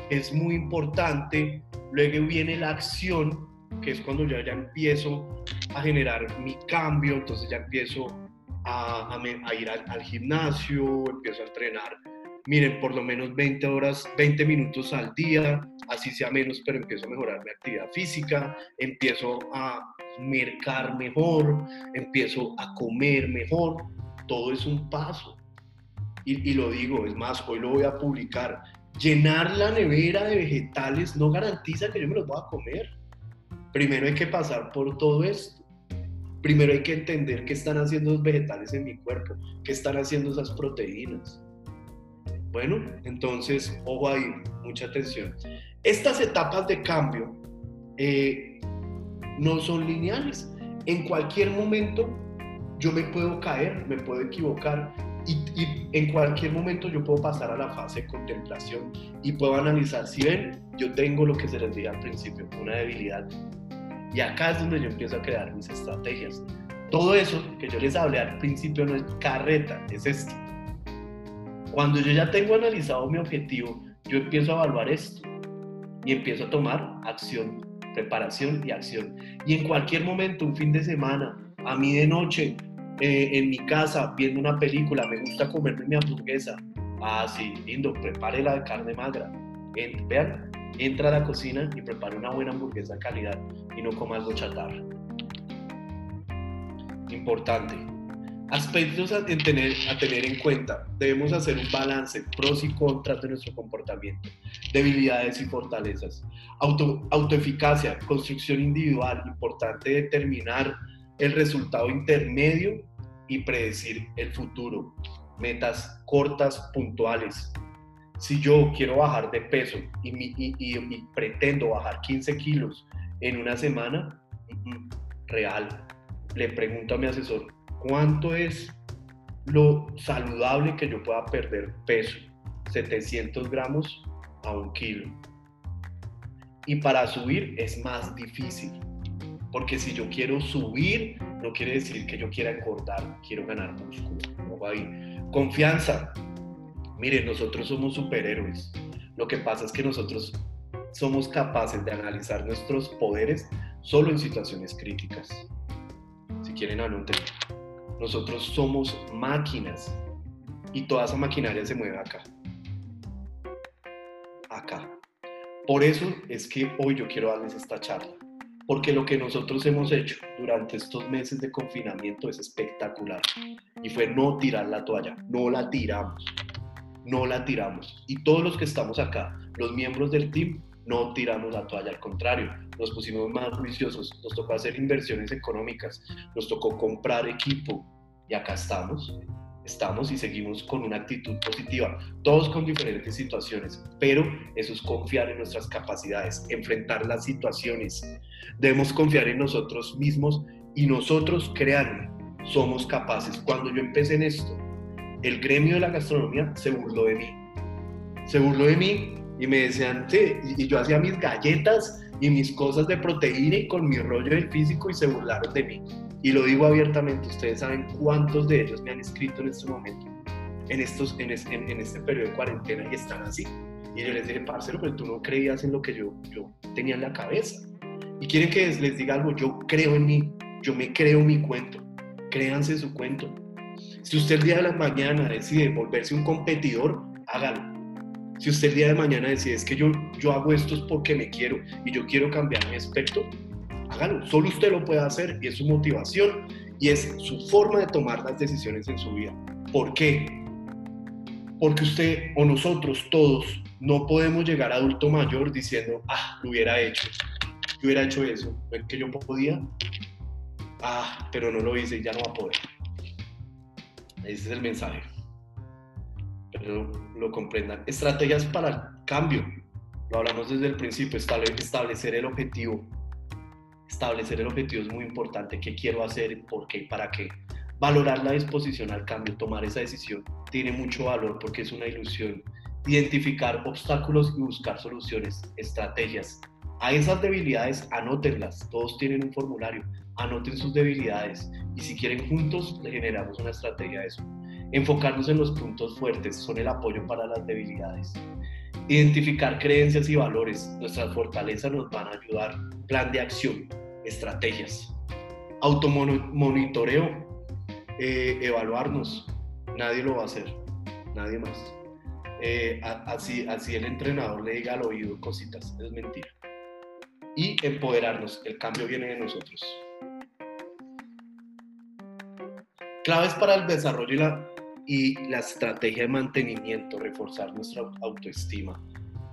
Es muy importante. Luego viene la acción, que es cuando yo ya empiezo a generar mi cambio, entonces ya empiezo a, ir al, gimnasio, empiezo a entrenar miren, por lo menos 20 horas, 20 minutos al día, así sea menos, pero empiezo a mejorar mi actividad física, empiezo a mercar mejor, empiezo a comer mejor, todo es un paso. Y, y lo digo, es más, hoy lo voy a publicar. Llenar la nevera de vegetales no garantiza que yo me los voy a comer. Primero hay que pasar por todo esto. Primero hay que entender qué están haciendo los vegetales en mi cuerpo, qué están haciendo esas proteínas. Bueno, entonces, ojo ahí, mucha atención. Estas etapas de cambio eh, no son lineales. En cualquier momento yo me puedo caer, me puedo equivocar y, en cualquier momento yo puedo pasar a la fase de contemplación y puedo analizar si ven, yo tengo lo que se les dije al principio, una debilidad. Y acá es donde yo empiezo a crear mis estrategias. Todo eso que yo les hablé al principio no es carreta, es esto. Cuando yo ya tengo analizado mi objetivo, yo empiezo a evaluar esto y empiezo a tomar acción, preparación y acción. Y en cualquier momento, un fin de semana, a mí de noche, eh, en mi casa, viendo una película, me gusta comerme mi hamburguesa. Ah, sí, lindo, prepare la carne magra. vean, entra a la cocina y prepare una buena hamburguesa de calidad y no coma algo chatarra. Importante. Aspectos a tener, a tener en cuenta. Debemos hacer un balance, pros y contras de nuestro comportamiento, debilidades y fortalezas. Auto, autoeficacia, construcción individual, importante determinar el resultado intermedio y predecir el futuro. Metas cortas, puntuales. Si yo quiero bajar de peso y, y pretendo bajar 15 kilos en una semana, real, le pregunto a mi asesor, ¿cuánto es lo saludable que yo pueda perder peso? 700 gramos a un kilo. Y para subir es más difícil, porque si yo quiero subir, no quiere decir que yo quiera engordar, quiero ganar músculo. No ahí. Confianza. Miren, nosotros somos superhéroes. Lo que pasa es que nosotros somos capaces de analizar nuestros poderes solo en situaciones críticas quieren anoten. Nosotros somos máquinas y toda esa maquinaria se mueve acá. Acá. Por eso es que hoy yo quiero darles esta charla. Porque lo que nosotros hemos hecho durante estos meses de confinamiento es espectacular. Y fue no tirar la toalla. No la tiramos. No la tiramos. Y todos los que estamos acá, los miembros del team, no tiramos la toalla, al contrario, nos pusimos más juiciosos, nos tocó hacer inversiones económicas, nos tocó comprar equipo y acá estamos, estamos y seguimos con una actitud positiva, todos con diferentes situaciones, pero eso es confiar en nuestras capacidades, enfrentar las situaciones, debemos confiar en nosotros mismos y nosotros, créanme, somos capaces. Cuando yo empecé en esto, el gremio de la gastronomía se burló de mí. Se burló de mí y me decían, sí, y yo hacía mis galletas y mis cosas de proteína y con mi rollo del físico y se burlaron de mí. Y lo digo abiertamente, ustedes saben cuántos de ellos me han escrito en este momento, en, estos, en, este, periodo de cuarentena y están así. Y yo les dije, parcero, pero tú no creías en lo que yo, yo tenía en la cabeza. Y quieren que les diga algo, yo creo en mí, yo me creo mi cuento, créanse su cuento. Si usted el día de la mañana decide volverse un competidor, hágalo si usted el día de mañana decide es que yo, yo hago esto es porque me quiero y yo quiero cambiar mi aspecto, hágalo. Solo usted lo puede hacer y es su motivación y es su forma de tomar las decisiones en su vida. ¿Por qué? Porque usted o nosotros todos no podemos llegar a adulto mayor diciendo, ah, lo hubiera hecho. Yo hubiera hecho eso. ¿Es que yo podía? Ah, pero no lo hice y ya no va a poder. Ese es el mensaje lo, comprendan. Estrategias para el cambio. Lo hablamos desde el principio, establecer el objetivo. Establecer el objetivo es muy importante. ¿Qué quiero hacer? ¿Por qué? ¿Para qué? Valorar la disposición al cambio, tomar esa decisión, tiene mucho valor porque es una ilusión. Identificar obstáculos y buscar soluciones, estrategias. A esas debilidades, anótenlas. Todos tienen un formulario. Anoten sus debilidades y si quieren juntos, generamos una estrategia de eso. Enfocarnos en los puntos fuertes son el apoyo para las debilidades. Identificar creencias y valores. Nuestras fortalezas nos van a ayudar. Plan de acción, estrategias. Automonitoreo, eh, evaluarnos. Nadie lo va a hacer, nadie más. Eh, así, así el entrenador le diga al oído cositas, es mentira. Y empoderarnos, el cambio viene de nosotros. Claves para el desarrollo y la y la estrategia de mantenimiento, reforzar nuestra autoestima.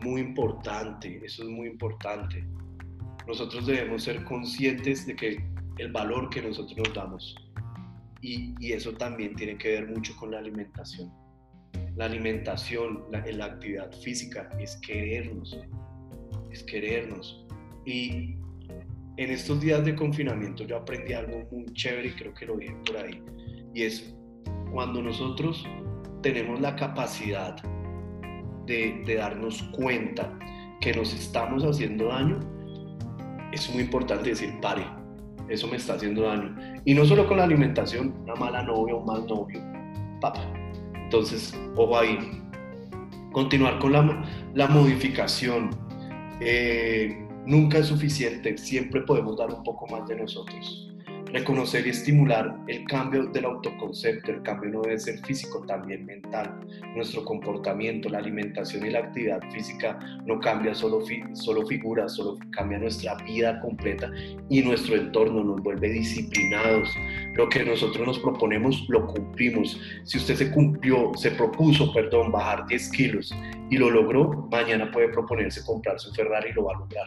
Muy importante, eso es muy importante. Nosotros debemos ser conscientes de que el valor que nosotros nos damos y, y eso también tiene que ver mucho con la alimentación. La alimentación, la, la actividad física es querernos, es querernos. Y en estos días de confinamiento yo aprendí algo muy chévere y creo que lo dije por ahí, y es cuando nosotros tenemos la capacidad de, darnos cuenta que nos estamos haciendo daño, es muy importante decir, pare, eso me está haciendo daño. Y no solo con la alimentación, una mala novia, un mal novio, papá. Entonces, ojo ahí. Continuar con la, la modificación. Eh, nunca es suficiente, siempre podemos dar un poco más de nosotros reconocer y estimular el cambio del autoconcepto. El cambio no debe ser físico, también mental. Nuestro comportamiento, la alimentación y la actividad física no cambia solo, solo figuras, solo cambia nuestra vida completa y nuestro entorno nos vuelve disciplinados. Lo que nosotros nos proponemos lo cumplimos. Si usted se cumplió, se propuso, perdón, bajar 10 kilos y lo logró, mañana puede proponerse comprarse un Ferrari y lo va a lograr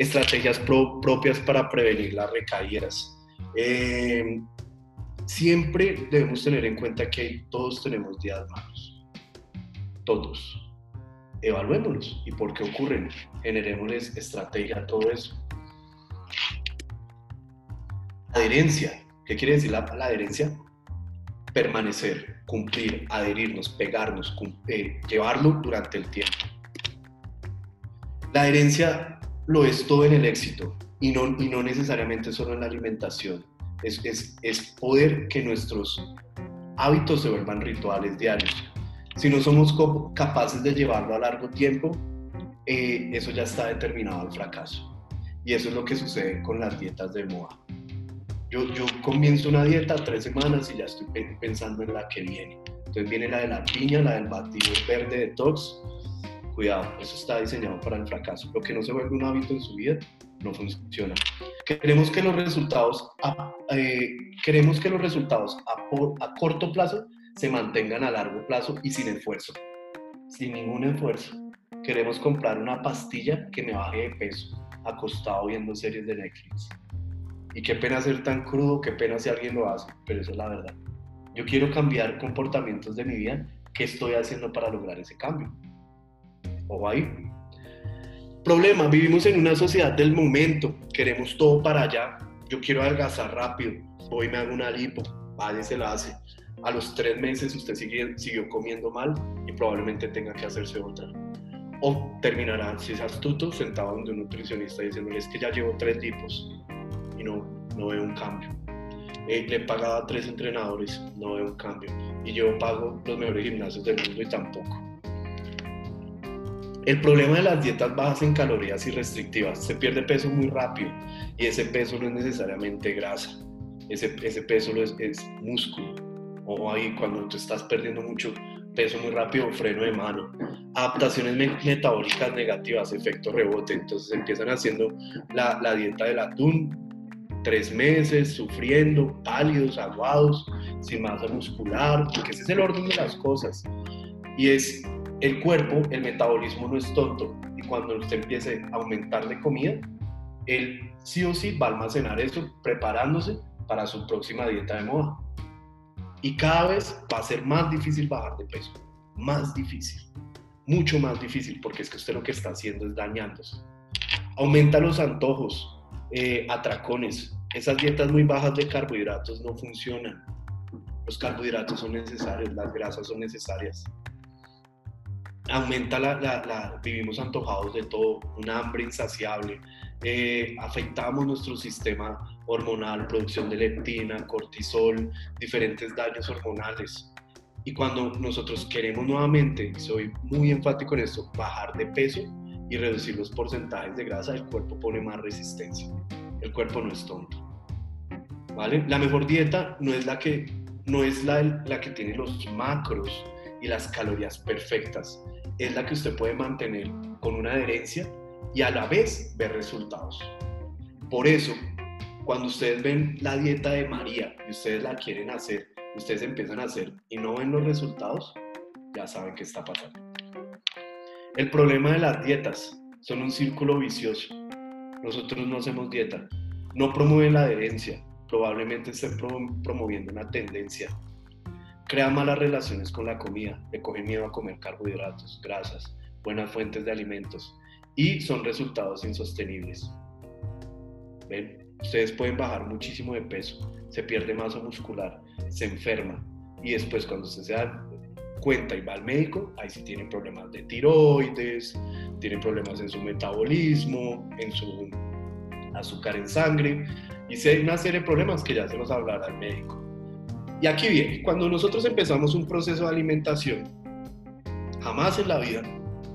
estrategias propias para prevenir las recaídas. Eh, siempre debemos tener en cuenta que todos tenemos días malos. Todos. Evaluémoslos y por qué ocurren. Generémosles estrategia a todo eso. Adherencia. ¿Qué quiere decir la, adherencia? Permanecer, cumplir, adherirnos, pegarnos, eh, llevarlo durante el tiempo. La adherencia lo es todo en el éxito y no, y no necesariamente solo en la alimentación. Es, es, es poder que nuestros hábitos se vuelvan rituales diarios. Si no somos capaces de llevarlo a largo tiempo, eh, eso ya está determinado al fracaso. Y eso es lo que sucede con las dietas de moda. Yo, yo comienzo una dieta tres semanas y ya estoy pensando en la que viene. Entonces viene la de la piña, la del batido verde detox. Cuidado, eso está diseñado para el fracaso. Lo que no se vuelve un hábito en su vida, no funciona. Queremos que los resultados, a, eh, queremos que los resultados a, a corto plazo se mantengan a largo plazo y sin esfuerzo. Sin ningún esfuerzo. Queremos comprar una pastilla que me baje de peso, acostado viendo series de Netflix. Y qué pena ser tan crudo, qué pena si alguien lo hace, pero eso es la verdad. Yo quiero cambiar comportamientos de mi vida. ¿Qué estoy haciendo para lograr ese cambio? O ahí, Problema, vivimos en una sociedad del momento, queremos todo para allá. Yo quiero adelgazar rápido, hoy me hago una lipo, vaya se la hace. A los tres meses usted sigue, siguió comiendo mal y probablemente tenga que hacerse otra. O terminará, si es astuto, sentado donde un nutricionista diciéndole es que ya llevo tres lipos y no, no veo un cambio. Eh, le pagaba a tres entrenadores, no veo un cambio. Y yo pago los mejores gimnasios del mundo y tampoco. El problema de las dietas bajas en calorías y restrictivas, se pierde peso muy rápido y ese peso no es necesariamente grasa, ese, ese peso es, es músculo. O ahí cuando tú estás perdiendo mucho peso muy rápido, freno de mano. Adaptaciones metabólicas negativas, efecto rebote. Entonces empiezan haciendo la, la dieta del atún, tres meses, sufriendo, pálidos, aguados, sin masa muscular, porque ese es el orden de las cosas. Y es el cuerpo, el metabolismo no es tonto y cuando usted empiece a aumentar de comida, él sí o sí va a almacenar eso preparándose para su próxima dieta de moda. Y cada vez va a ser más difícil bajar de peso, más difícil, mucho más difícil, porque es que usted lo que está haciendo es dañándose. Aumenta los antojos, eh, atracones, esas dietas muy bajas de carbohidratos no funcionan. Los carbohidratos son necesarios, las grasas son necesarias aumenta la, la, vivimos antojados de todo, un hambre insaciable, eh, afectamos nuestro sistema hormonal, producción de leptina, cortisol, diferentes daños hormonales. Y cuando nosotros queremos nuevamente, soy muy enfático en esto, bajar de peso y reducir los porcentajes de grasa, el cuerpo pone más resistencia. El cuerpo no es tonto. ¿Vale? La mejor dieta no es la que, no es la, la que tiene los macros y las calorías perfectas es la que usted puede mantener con una adherencia y a la vez ver resultados. Por eso, cuando ustedes ven la dieta de María y ustedes la quieren hacer, ustedes empiezan a hacer y no ven los resultados, ya saben qué está pasando. El problema de las dietas son un círculo vicioso. Nosotros no hacemos dieta, no promueven la adherencia, probablemente estén promoviendo una tendencia Crea malas relaciones con la comida, le coge miedo a comer carbohidratos, grasas, buenas fuentes de alimentos y son resultados insostenibles. ¿Ven? Ustedes pueden bajar muchísimo de peso, se pierde masa muscular, se enferma y después cuando se da cuenta y va al médico, ahí sí tienen problemas de tiroides, tienen problemas en su metabolismo, en su azúcar en sangre Y si hay una serie de problemas que ya se los hablará el médico. Y aquí viene, cuando nosotros empezamos un proceso de alimentación, jamás en la vida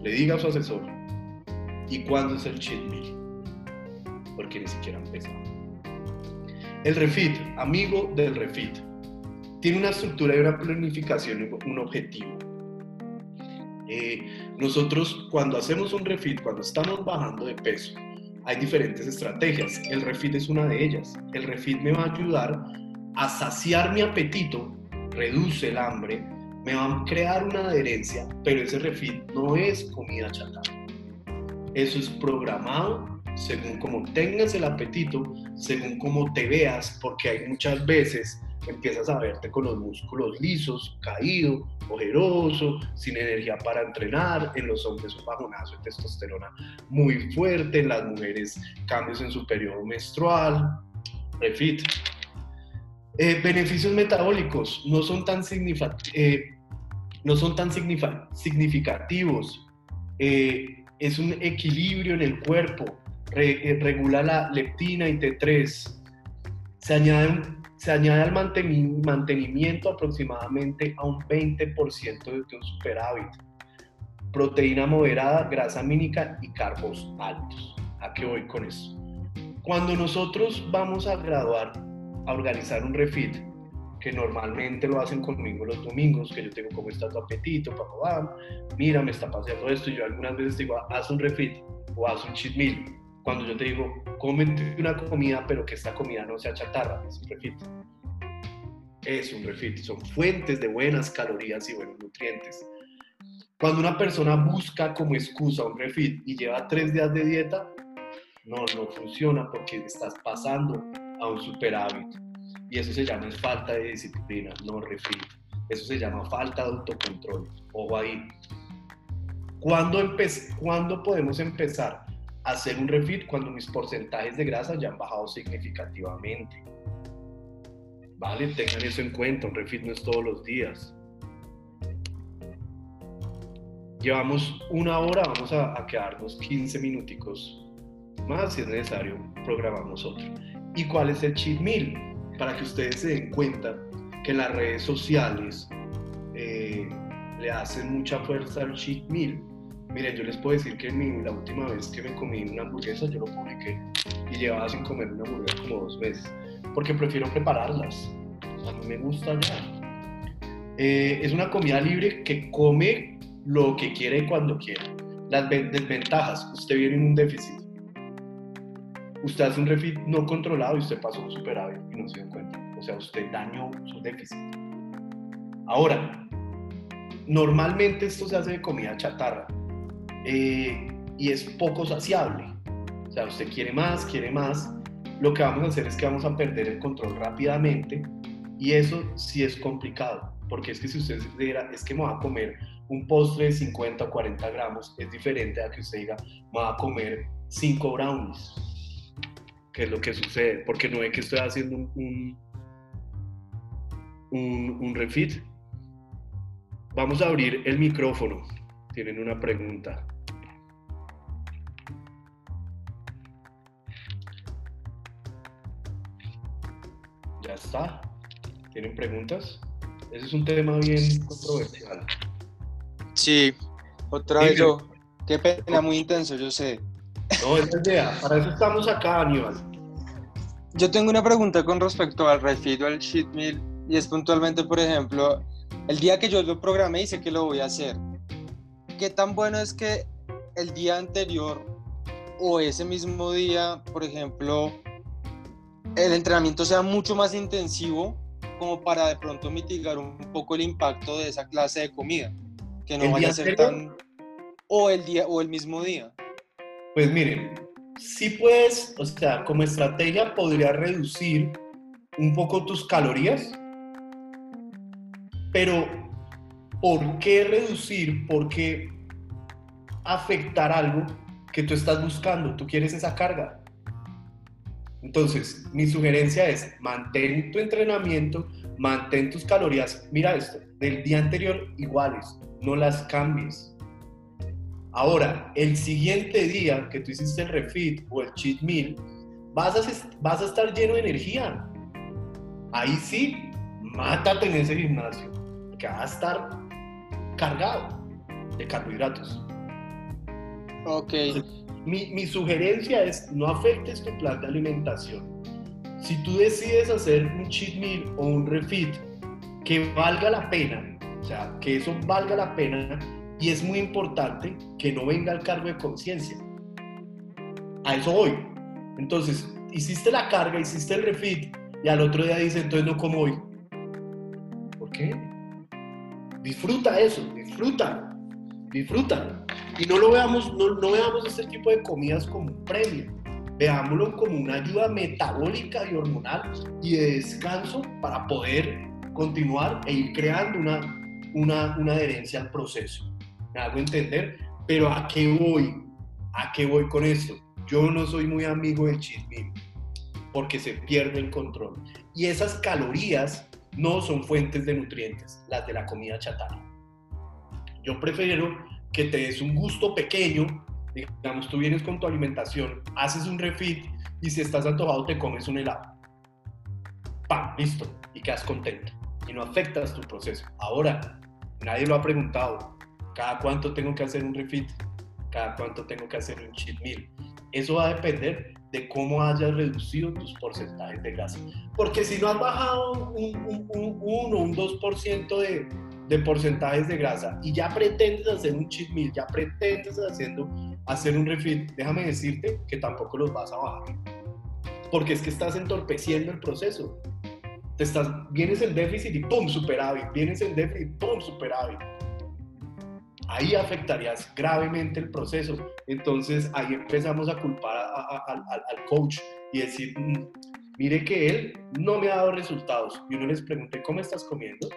le diga a su asesor, ¿y cuándo es el cheat meal? Porque ni siquiera empezó. El refit, amigo del refit, tiene una estructura y una planificación un objetivo. Eh, nosotros cuando hacemos un refit, cuando estamos bajando de peso, hay diferentes estrategias. El refit es una de ellas. El refit me va a ayudar a saciar mi apetito, reduce el hambre, me va a crear una adherencia, pero ese refit no es comida chatarra. Eso es programado según como tengas el apetito, según cómo te veas, porque hay muchas veces empiezas a verte con los músculos lisos, caído, ojeroso, sin energía para entrenar, en los hombres un bajonazo de testosterona muy fuerte, en las mujeres cambios en su periodo menstrual, refit. Eh, beneficios metabólicos no son tan, eh, significativos. Eh, es un equilibrio en el cuerpo, regula la leptina y T3. Se añaden se añade al mantenimiento aproximadamente a un 20% de un superávit. Proteína moderada, grasa mínica y carbos altos. ¿A qué voy con eso? Cuando nosotros vamos a graduar, a organizar un refit, que normalmente lo hacen conmigo los domingos, que yo tengo como está tu apetito, papá, mira, me está pasando esto, y yo algunas veces digo, haz un refit o haz un cheat meal, cuando yo te digo, cómete una comida, pero que esta comida no sea chatarra, es un refit. Es un refit, son fuentes de buenas calorías y buenos nutrientes. Cuando una persona busca como excusa un refit y lleva tres días de dieta, no, no funciona porque estás pasando a un superávit. Y eso se llama falta de disciplina, no refit. Eso se llama falta de autocontrol. Ojo ahí. ¿Cuándo, ¿Cuándo podemos empezar? hacer un refit cuando mis porcentajes de grasa ya han bajado significativamente. ¿Vale? Tengan eso en cuenta, un refit no es todos los días. Llevamos una hora, vamos a, quedarnos 15 minuticos más, si es necesario, programamos otro. ¿Y cuál es el cheat meal? Para que ustedes se den cuenta que las redes sociales eh, le hacen mucha fuerza al cheat meal Miren, yo les puedo decir que la última vez que me comí una hamburguesa, yo lo publiqué y llevaba sin comer una hamburguesa como dos meses, porque prefiero prepararlas. A mí me gusta ya. Eh, es una comida libre que come lo que quiere y cuando quiere. Las desventajas, usted viene en un déficit. Usted hace un refit no controlado y usted pasa un superávit y no se da cuenta. O sea, usted dañó su déficit. Ahora, normalmente esto se hace de comida chatarra eh, y es poco saciable. O sea, usted quiere más, quiere más. Lo que vamos a hacer es que vamos a perder el control rápidamente y eso sí es complicado, porque es que si usted diga, es que me va a comer un postre de 50 o 40 gramos, es diferente a que usted diga, me va a comer 5 brownies, que es lo que sucede, porque no es que estoy haciendo un, un, un refit. Vamos a abrir el micrófono. Tienen una pregunta. está. ¿Tienen preguntas? Ese es un tema bien controversial. Sí, otra vez yo. Qué pena, muy intenso, yo sé. No, es idea. Para eso estamos acá, Aníbal. Yo tengo una pregunta con respecto al refit al sheet meal y es puntualmente, por ejemplo, el día que yo lo programé y sé que lo voy a hacer. ¿Qué tan bueno es que el día anterior o ese mismo día, por ejemplo, el entrenamiento sea mucho más intensivo como para de pronto mitigar un poco el impacto de esa clase de comida, que no vaya a ser tan o el día o el mismo día. Pues miren, si puedes, o sea, como estrategia podría reducir un poco tus calorías, pero ¿por qué reducir? ¿Por qué afectar algo que tú estás buscando? Tú quieres esa carga. Entonces, mi sugerencia es, mantén tu entrenamiento, mantén tus calorías, mira esto, del día anterior iguales, no las cambies. Ahora, el siguiente día que tú hiciste el refit o el cheat meal, vas a, vas a estar lleno de energía. Ahí sí, mátate en ese gimnasio, que vas a estar cargado de carbohidratos. Ok. mi, mi, sugerencia es no afectes tu plan de alimentación. Si tú decides hacer un cheat meal o un refit que valga la pena, o sea, que eso valga la pena, y es muy importante que no venga el cargo de conciencia. A eso voy. Entonces, hiciste la carga, hiciste el refit, y al otro día dice, entonces no como hoy. ¿Por qué? Disfruta eso, disfruta, disfruta. Y no lo veamos, no, no veamos este tipo de comidas como un premio. Veámoslo como una ayuda metabólica y hormonal y de descanso para poder continuar e ir creando una, una, una adherencia al proceso. ¿Me hago entender? Pero ¿a qué voy? ¿A qué voy con esto? Yo no soy muy amigo del cheat porque se pierde el control. Y esas calorías no son fuentes de nutrientes, las de la comida chatarra. Yo prefiero que te des un gusto pequeño, digamos, tú vienes con tu alimentación, haces un refit y si estás antojado te comes un helado. ¡Pam! Listo. Y quedas contento. Y no afectas tu proceso. Ahora, nadie lo ha preguntado. ¿Cada cuánto tengo que hacer un refit? ¿Cada cuánto tengo que hacer un cheat meal? Eso va a depender de cómo hayas reducido tus porcentajes de grasa. Porque si no has bajado un, 1 o un 2% de, de porcentajes de grasa y ya pretendes hacer un cheat meal, ya pretendes haciendo, hacer un refit, déjame decirte que tampoco los vas a bajar. Porque es que estás entorpeciendo el proceso. Te estás, vienes en déficit y ¡pum! superávit, vienes en déficit y ¡pum! superávit ahí afectarías gravemente el proceso. Entonces ahí empezamos a culpar al coach y decir, mm, mire que él no me ha dado resultados. Y uno les pregunté, ¿cómo estás comiendo?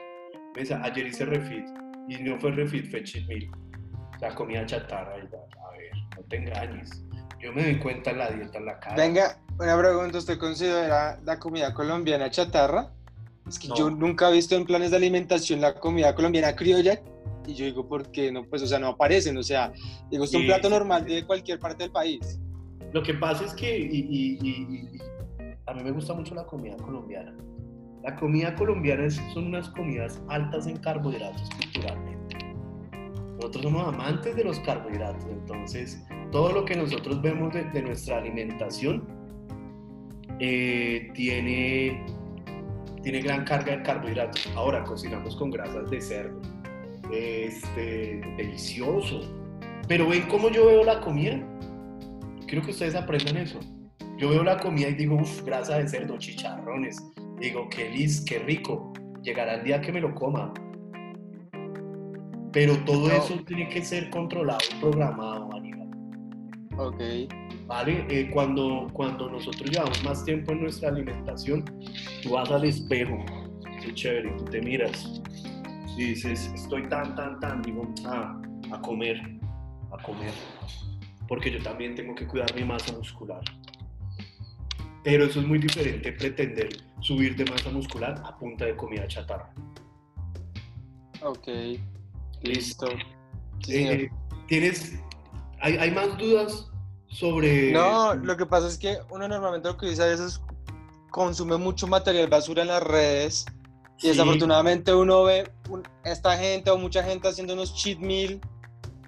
Me dice, ayer hice refit y no fue refit, fue cheat meal. La comida chatarra. a ver, no te engañes. Yo me doy cuenta en la dieta, en la cara. Venga, una pregunta, ¿usted considera la comida colombiana chatarra? Es que yo nunca he visto en planes de alimentación la comida colombiana criolla y yo digo, ¿por qué no? Pues, o sea, no aparecen, o sea, digo, es un plato normal de cualquier parte del país. Lo que pasa es que, y, a mí me gusta mucho la comida colombiana. La comida colombiana son unas comidas altas en carbohidratos culturalmente. Nosotros somos amantes de los carbohidratos, entonces todo lo que nosotros vemos de, nuestra alimentación eh, tiene, tiene gran carga de carbohidratos. Ahora cocinamos con grasas de cerdo, este, delicioso. Pero ven cómo yo veo la comida. Quiero que ustedes aprendan eso. Yo veo la comida y digo, uff, grasa de cerdo, chicharrones. Digo, qué lis, qué rico. Llegará el día que me lo coma. Pero todo eso tiene que ser controlado, programado, Aníbal. Ok. ¿Vale? Eh, cuando, cuando nosotros llevamos más tiempo en nuestra alimentación, tú vas al espejo, qué chévere, tú te miras, y dices, estoy tan, tan, tan, digo, ah, a comer, a comer, porque yo también tengo que cuidar mi masa muscular. Pero eso es muy diferente pretender subir de masa muscular a punta de comida chatarra. Ok, listo. Eh, ¿Tienes, hay, hay, más dudas sobre...? No, lo que pasa es que uno normalmente lo que dice a veces consume mucho material basura en las redes y desafortunadamente uno ve esta gente o mucha gente haciendo unos cheat meal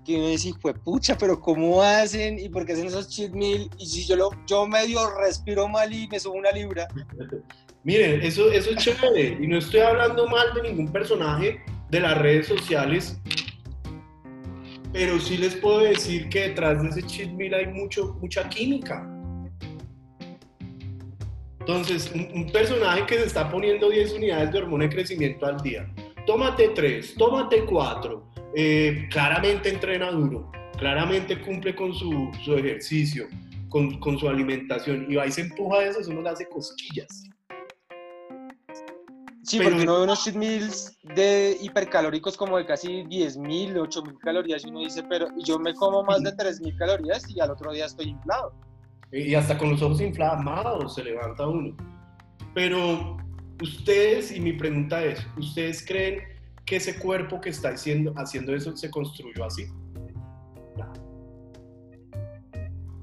que uno dice, fue pucha, pero ¿cómo hacen? ¿Y por qué hacen esos cheat meal? Y si yo, lo, yo medio respiro mal y me subo una libra. Miren, eso, eso es chévere. Y no estoy hablando mal de ningún personaje de las redes sociales. Pero sí les puedo decir que detrás de ese cheat meal hay mucho, mucha química. Entonces, un, personaje que se está poniendo 10 unidades de hormona de crecimiento al día, tómate 3, tómate 4, eh, claramente entrena duro, claramente cumple con su, su ejercicio, con, con, su alimentación, y va y se empuja eso, eso no le hace cosquillas. Sí, Pero, porque uno ve unos cheat meals de hipercalóricos como de casi 10.000, 8.000 calorías y uno dice, pero yo me como más de 3.000 calorías y al otro día estoy inflado y hasta con los ojos inflamados se levanta uno. Pero ustedes, y mi pregunta es, ¿ustedes creen que ese cuerpo que está haciendo, haciendo eso se construyó así?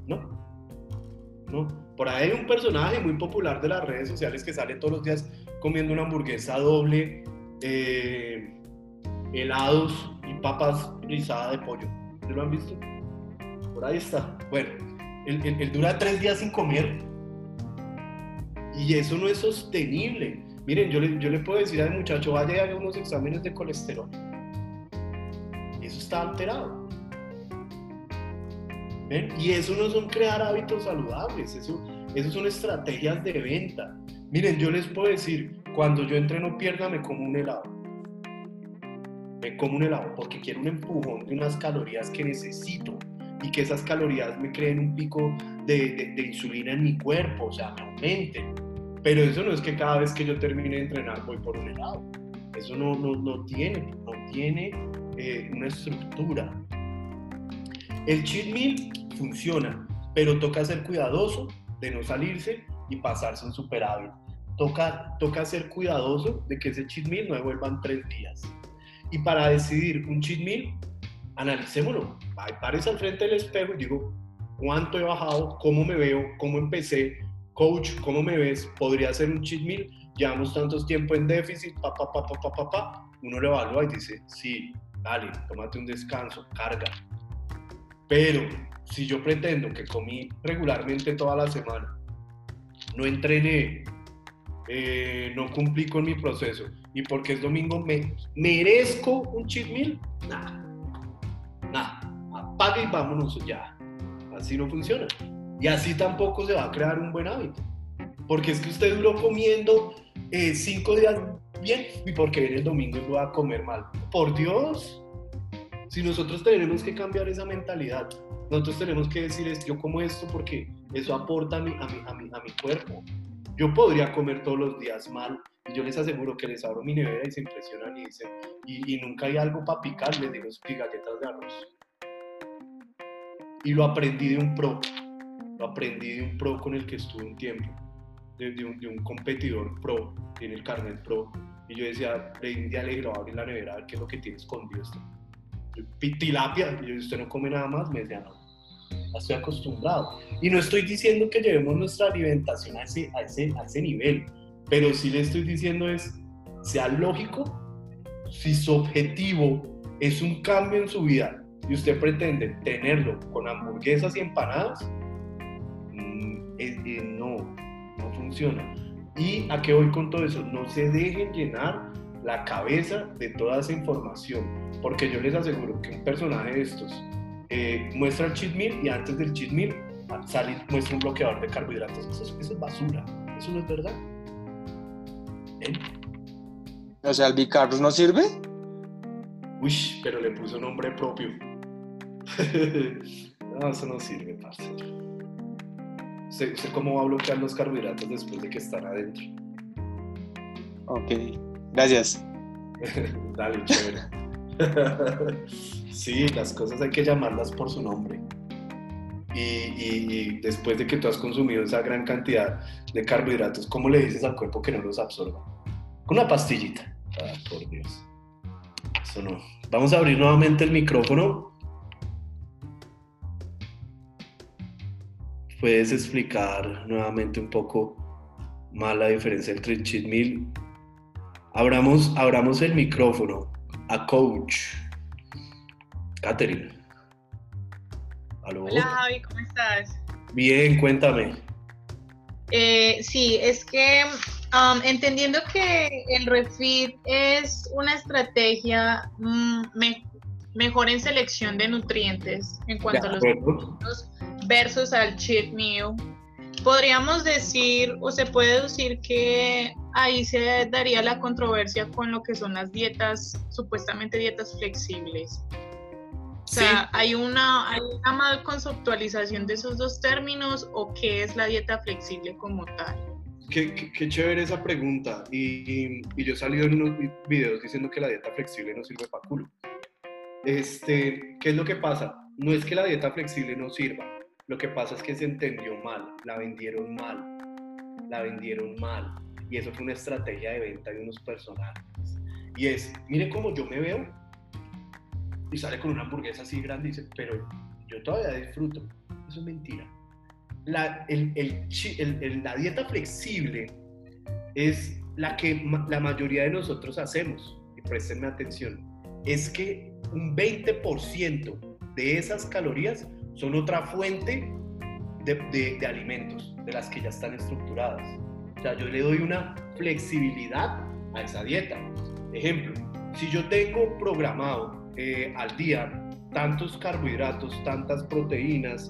No. No. Por ahí hay un personaje muy popular de las redes sociales que sale todos los días comiendo una hamburguesa doble, eh, helados y papas rizadas de pollo. ¿Lo han visto? Por ahí está. Bueno, él, dura tres días sin comer y eso no es sostenible. Miren, yo le, yo le puedo decir al muchacho, vaya y haga unos exámenes de colesterol. Y eso está alterado. Y eso no son crear hábitos saludables, eso, eso son estrategias de venta. Miren, yo les puedo decir, cuando yo entreno pierna me como un helado. Me como un helado porque quiero un empujón de unas calorías que necesito y que esas calorías me creen un pico de, de, insulina en mi cuerpo, o sea, me aumenten. Pero eso no es que cada vez que yo termine de entrenar voy por un helado. Eso no, no, no tiene, no tiene eh, una estructura. El cheat meal funciona, pero toca ser cuidadoso de no salirse y pasarse un superávit. Toca, toca ser cuidadoso de que ese cheat meal no devuelvan tres días. Y para decidir un cheat meal, analicémoslo. Párese al frente del espejo y digo, ¿cuánto he bajado? ¿Cómo me veo? ¿Cómo empecé? Coach, ¿cómo me ves? ¿Podría ser un cheat meal? Llevamos tantos tiempo en déficit, pa, pa, pa, pa, pa, pa, Uno lo evalúa y dice, sí, dale, tómate un descanso, carga. Pero si yo pretendo que comí regularmente toda la semana, no entrené, eh, no cumplí con mi proceso y porque es domingo me merezco un cheat meal, nada, apague y vámonos ya. Así no funciona. Y así tampoco se va a crear un buen hábito. Porque es que usted duró comiendo eh, cinco días bien y porque viene el domingo y va a comer mal. Por Dios, si nosotros tenemos que cambiar esa mentalidad, nosotros tenemos que decir, yo como esto porque eso aporta a mi, a mi, a mi, a mi cuerpo. Yo podría comer todos los días mal y yo les aseguro que les abro mi nevera y se impresionan y dicen, y, nunca hay algo para picar, les digo, galletas de arroz. Y lo aprendí de un pro, lo aprendí de un pro con el que estuve un tiempo, de, un, de un, competidor pro, tiene el carnet pro. Y yo decía, de India le dije, abrir la nevera a ver qué es lo que tiene escondido esto tilapia, y usted no come nada más, me decía, no, estoy acostumbrado. Y no estoy diciendo que llevemos nuestra alimentación a ese, a ese, a ese nivel, pero sí le estoy diciendo es, sea lógico, si su objetivo es un cambio en su vida y usted pretende tenerlo con hamburguesas y empanadas, mm, no, no funciona. ¿Y a qué voy con todo eso? No se dejen llenar la cabeza de toda esa información, porque yo les aseguro que un personaje de estos eh, muestra el cheat meal y antes del cheat meal sale, muestra un bloqueador de carbohidratos. Eso, es basura, eso no es verdad. ¿Eh? O sea, el bicarbs no sirve. Uy, pero le puso nombre propio. no, eso no sirve, parce. ¿Usted, ¿Usted cómo va a bloquear los carbohidratos después de que están adentro? Ok. Gracias. Dale, chévere. sí, las cosas hay que llamarlas por su nombre. Y, después de que tú has consumido esa gran cantidad de carbohidratos, ¿cómo le dices al cuerpo que no los absorba? Con una pastillita. Ah, por Dios. Eso no. Vamos a abrir nuevamente el micrófono. ¿Puedes explicar nuevamente un poco más la diferencia entre el cheat meal Abramos, abramos el micrófono a Coach. Catherine. Hola Javi, ¿cómo estás? Bien, cuéntame. Eh, sí, es que um, entendiendo que el refit es una estrategia mm, mejor en selección de nutrientes en cuanto a los productos versus al cheat meal, podríamos decir o se puede decir que ahí se daría la controversia con lo que son las dietas, supuestamente dietas flexibles. O sea, ¿hay, una, ¿hay una mal conceptualización de esos dos términos o qué es la dieta flexible como tal? Qué, qué, chévere esa pregunta. Y, y, yo he salido en unos videos diciendo que la dieta flexible no sirve para culo. Este, ¿Qué es lo que pasa? No es que la dieta flexible no sirva. Lo que pasa es que se entendió mal, la vendieron mal, la vendieron mal y eso fue una estrategia de venta de unos personajes. Y es, mire cómo yo me veo. Y sale con una hamburguesa así grande y dice, pero yo todavía disfruto. Eso es mentira. la, el, el, la dieta flexible es la que la mayoría de nosotros hacemos, y prestenme atención, es que un 20% de esas calorías son otra fuente de, de, alimentos, de las que ya están estructuradas. O sea, yo le doy una flexibilidad a esa dieta. Ejemplo, si yo tengo programado eh, al día tantos carbohidratos, tantas proteínas,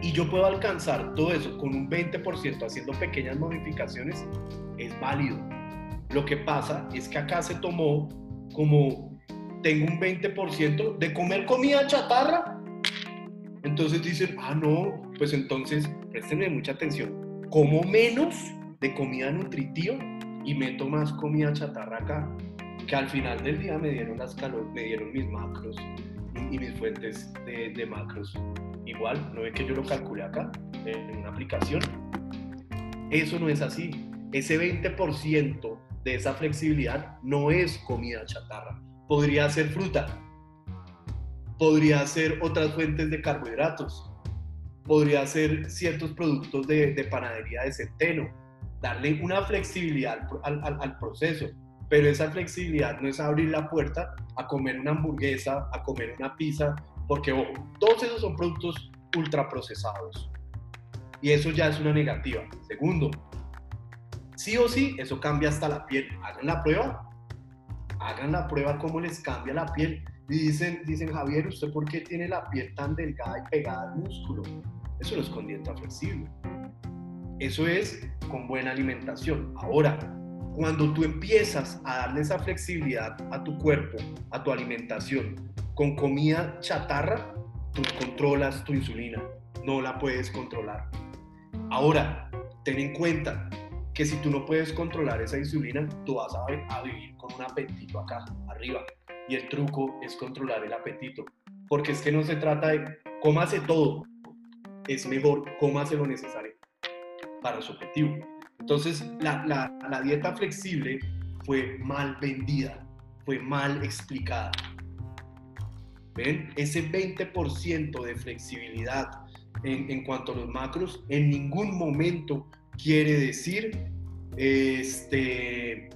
y yo puedo alcanzar todo eso con un 20% haciendo pequeñas modificaciones, es válido. Lo que pasa es que acá se tomó como tengo un 20% de comer comida chatarra. Entonces dicen, ah, no, pues entonces préstenme mucha atención. Como menos de comida nutritiva y meto más comida chatarra acá, que al final del día me dieron las calor, me dieron mis macros y, mis fuentes de, de macros igual, no es que yo lo calcule acá en una aplicación. Eso no es así. Ese 20% de esa flexibilidad no es comida chatarra. Podría ser fruta, podría ser otras fuentes de carbohidratos, podría ser ciertos productos de, de panadería de centeno, darle una flexibilidad al, al, al, proceso. Pero esa flexibilidad no es abrir la puerta a comer una hamburguesa, a comer una pizza, porque, ojo, todos esos son productos ultraprocesados. Y eso ya es una negativa. Segundo, sí o sí, eso cambia hasta la piel. Hagan la prueba. Hagan la prueba cómo les cambia la piel. Y dicen, dicen Javier, ¿usted por qué tiene la piel tan delgada y pegada al músculo? Eso no es con dieta flexible. Eso es con buena alimentación. Ahora, cuando tú empiezas a darle esa flexibilidad a tu cuerpo, a tu alimentación, con comida chatarra, tú controlas tu insulina, no la puedes controlar. Ahora, ten en cuenta que si tú no puedes controlar esa insulina, tú vas a, vivir con un apetito acá, arriba. Y el truco es controlar el apetito. Porque es que no se trata de cómase todo, es mejor cómase lo necesario para su objetivo. Entonces, la, la dieta flexible fue mal vendida, fue mal explicada. ¿Ven? Ese 20% de flexibilidad en, en, cuanto a los macros en ningún momento quiere decir este,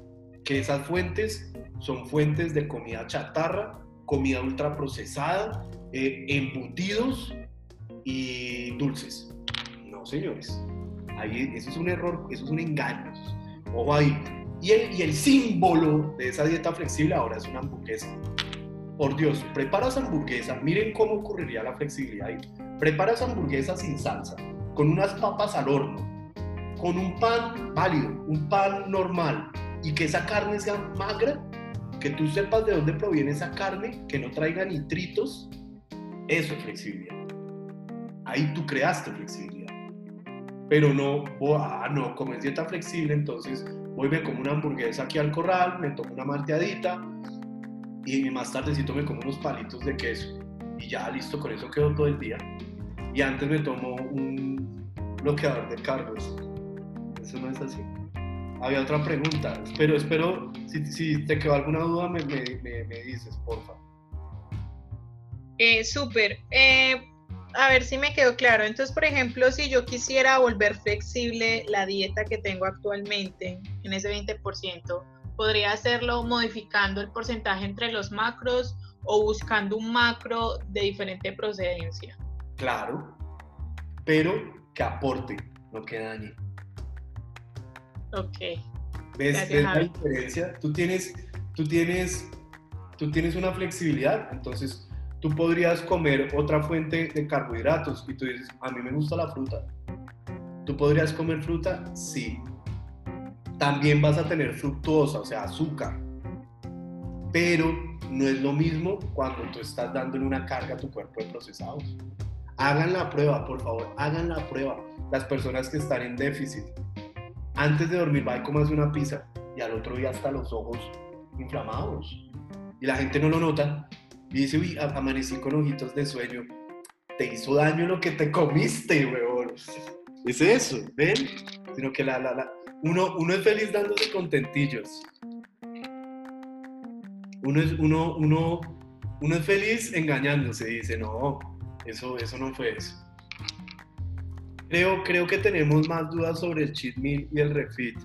que esas fuentes son fuentes de comida chatarra, comida ultraprocesada, eh, embutidos y dulces. No, señores. Ahí, eso es un error, eso es un engaño. Ojo ahí. Y el, y el símbolo de esa dieta flexible ahora es una hamburguesa por Dios, preparas hamburguesa, miren cómo ocurriría la flexibilidad ahí. Preparas hamburguesa sin salsa, con unas papas al horno, con un pan válido, un pan normal, y que esa carne sea magra, que tú sepas de dónde proviene esa carne, que no traiga nitritos, eso es flexibilidad. Ahí tú creaste flexibilidad. Pero no, oh, ah, no, como es dieta flexible, entonces voy me como una hamburguesa aquí al corral, me tomo una malteadita, y más tardecito me como unos palitos de queso y ya listo, con eso quedo todo el día. Y antes me tomo un bloqueador de cargos. Eso no es así. Había otra pregunta, pero espero, si, si te quedó alguna duda, me, me, me, dices, porfa. Eh, Súper. Eh, a ver si me quedó claro. Entonces, por ejemplo, si yo quisiera volver flexible la dieta que tengo actualmente en ese 20%, podría hacerlo modificando el porcentaje entre los macros o buscando un macro de diferente procedencia. Claro, pero que aporte, no que dañe. Ok. ¿Ves, la diferencia? Tú tienes, tú, tienes, tú tienes una flexibilidad, entonces tú podrías comer otra fuente de carbohidratos y tú dices, a mí me gusta la fruta. ¿Tú podrías comer fruta? Sí, también vas a tener fructosa, o sea, azúcar. Pero no es lo mismo cuando tú estás dándole una carga a tu cuerpo de procesados. Hagan la prueba, por favor, hagan la prueba. Las personas que están en déficit, antes de dormir va y comas una pizza y al otro día hasta los ojos inflamados. Y la gente no lo nota y dice, uy, amanecí con ojitos de sueño. Te hizo daño lo que te comiste, weón. Es eso, ¿ven? Sino que la, la, la, uno, uno es feliz dándose contentillos. Uno es, uno, uno, uno es feliz engañándose dice, no, eso, eso no fue eso. Creo, creo que tenemos más dudas sobre el cheat y el refit.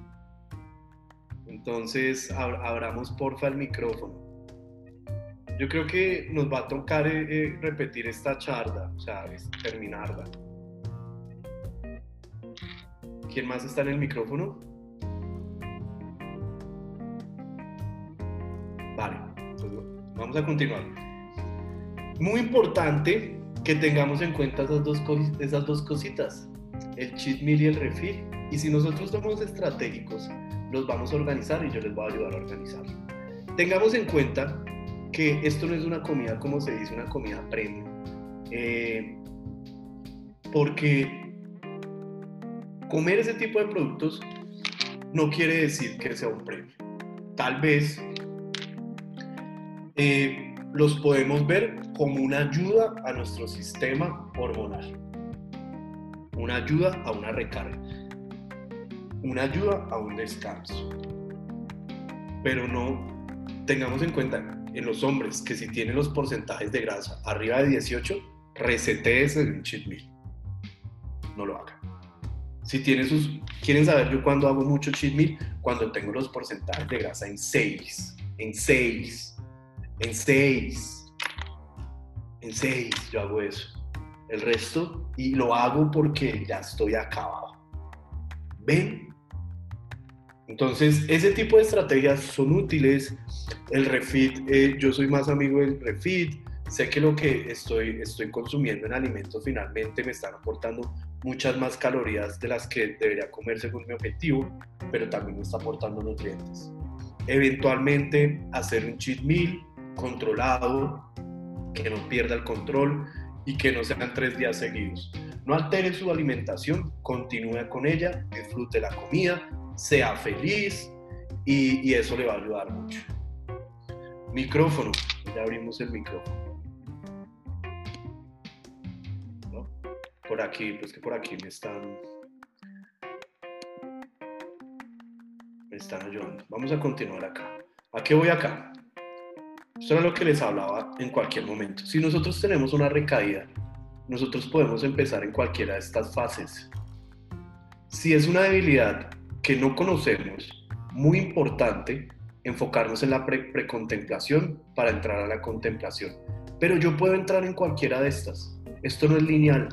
Entonces, abramos porfa el micrófono. Yo creo que nos va a tocar eh, eh, repetir esta charla, o sea, terminarla. ¿Quién más está en el micrófono? Vale, vamos a continuar. Muy importante que tengamos en cuenta esas dos, esas dos cositas, el cheat meal y el refill. Y si nosotros somos estratégicos, los vamos a organizar y yo les voy a ayudar a organizar. Tengamos en cuenta que esto no es una comida, como se dice, una comida premium. Eh, porque comer ese tipo de productos no quiere decir que sea un premio. Tal vez eh, los podemos ver como una ayuda a nuestro sistema hormonal, una ayuda a una recarga, una ayuda a un descanso. Pero no tengamos en cuenta en los hombres que si tienen los porcentajes de grasa arriba de 18, ese en un cheat meal. No lo hagan. Si tienen sus, quieren saber yo cuando hago mucho cheat meal, cuando tengo los porcentajes de grasa en 6, en 6, en 6, en 6, yo hago eso. El resto, y lo hago porque ya estoy acabado. ¿Ven? Entonces, ese tipo de estrategias son útiles. El refit, eh, yo soy más amigo del refit. Sé que lo que estoy, estoy consumiendo en alimentos finalmente me están aportando muchas más calorías de las que debería comer según mi objetivo, pero también me está aportando nutrientes. Eventualmente hacer un cheat meal controlado, que no pierda el control y que no sean tres días seguidos. No altere su alimentación, continúe con ella, disfrute la comida, sea feliz y, y eso le va a ayudar mucho. Micrófono, ya abrimos el micrófono. por aquí, pues que por aquí me están, me están ayudando. Vamos a continuar acá. ¿A qué voy acá? Esto era lo que les hablaba en cualquier momento. Si nosotros tenemos una recaída, nosotros podemos empezar en cualquiera de estas fases. Si es una debilidad que no conocemos, muy importante enfocarnos en la precontemplación para entrar a la contemplación. Pero yo puedo entrar en cualquiera de estas. Esto no es lineal.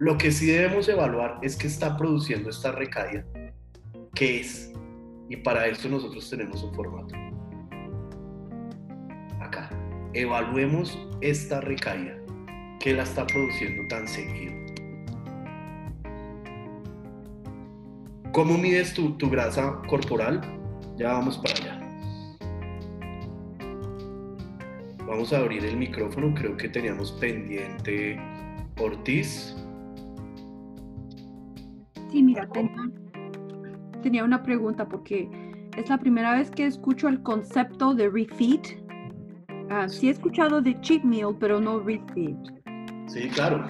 Lo que sí debemos evaluar es qué está produciendo esta recaída, qué es, y para eso nosotros tenemos un formato. Evaluemos esta recaída, qué la está produciendo tan seguido. ¿Cómo mides tu, tu grasa corporal? Ya vamos para allá. Vamos a abrir el micrófono, creo que teníamos pendiente Ortiz. Sí, mira, tenía, una pregunta porque es la primera vez que escucho el concepto de refeed. Uh, sí he escuchado de cheat meal, pero no refeed. Sí, claro.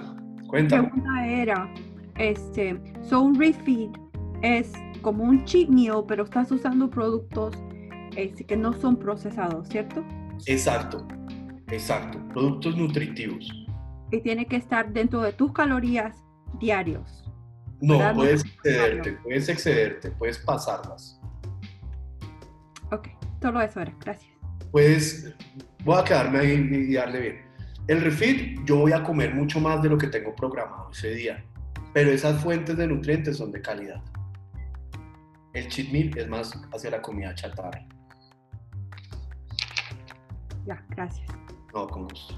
Cuéntame. La pregunta era, este, so un refeed es como un cheat meal, pero estás usando productos este, que no son procesados, ¿cierto? Exacto, exacto. Productos nutritivos. Y tiene que estar dentro de tus calorías diarios. No, puedes excederte, puedes excederte, puedes pasarlas. Ok, todo eso era, gracias. Puedes, voy a quedarme ahí y darle bien. El refit, yo voy a comer mucho más de lo que tengo programado ese día, pero esas fuentes de nutrientes son de calidad. El cheat meal es más hacia la comida chatarra. Ya, gracias. No, con gusto.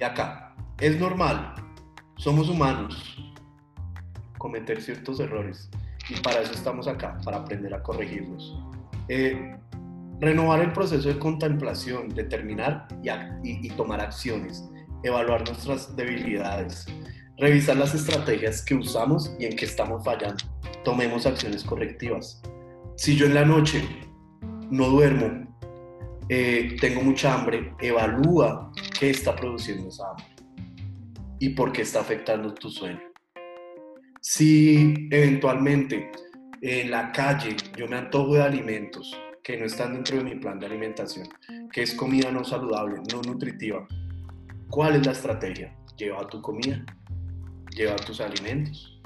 Y acá, es normal somos humanos, cometer ciertos errores y para eso estamos acá, para aprender a corregirlos. Eh, renovar el proceso de contemplación, determinar y, y tomar acciones, evaluar nuestras debilidades, revisar las estrategias que usamos y en qué estamos fallando. Tomemos acciones correctivas. Si yo en la noche no duermo, eh, tengo mucha hambre, evalúa qué está produciendo esa hambre y por qué está afectando tu sueño. Si eventualmente en la calle yo me antojo de alimentos que no están dentro de mi plan de alimentación, que es comida no saludable, no nutritiva, ¿Cuál es la estrategia? Lleva tu comida, lleva tus alimentos.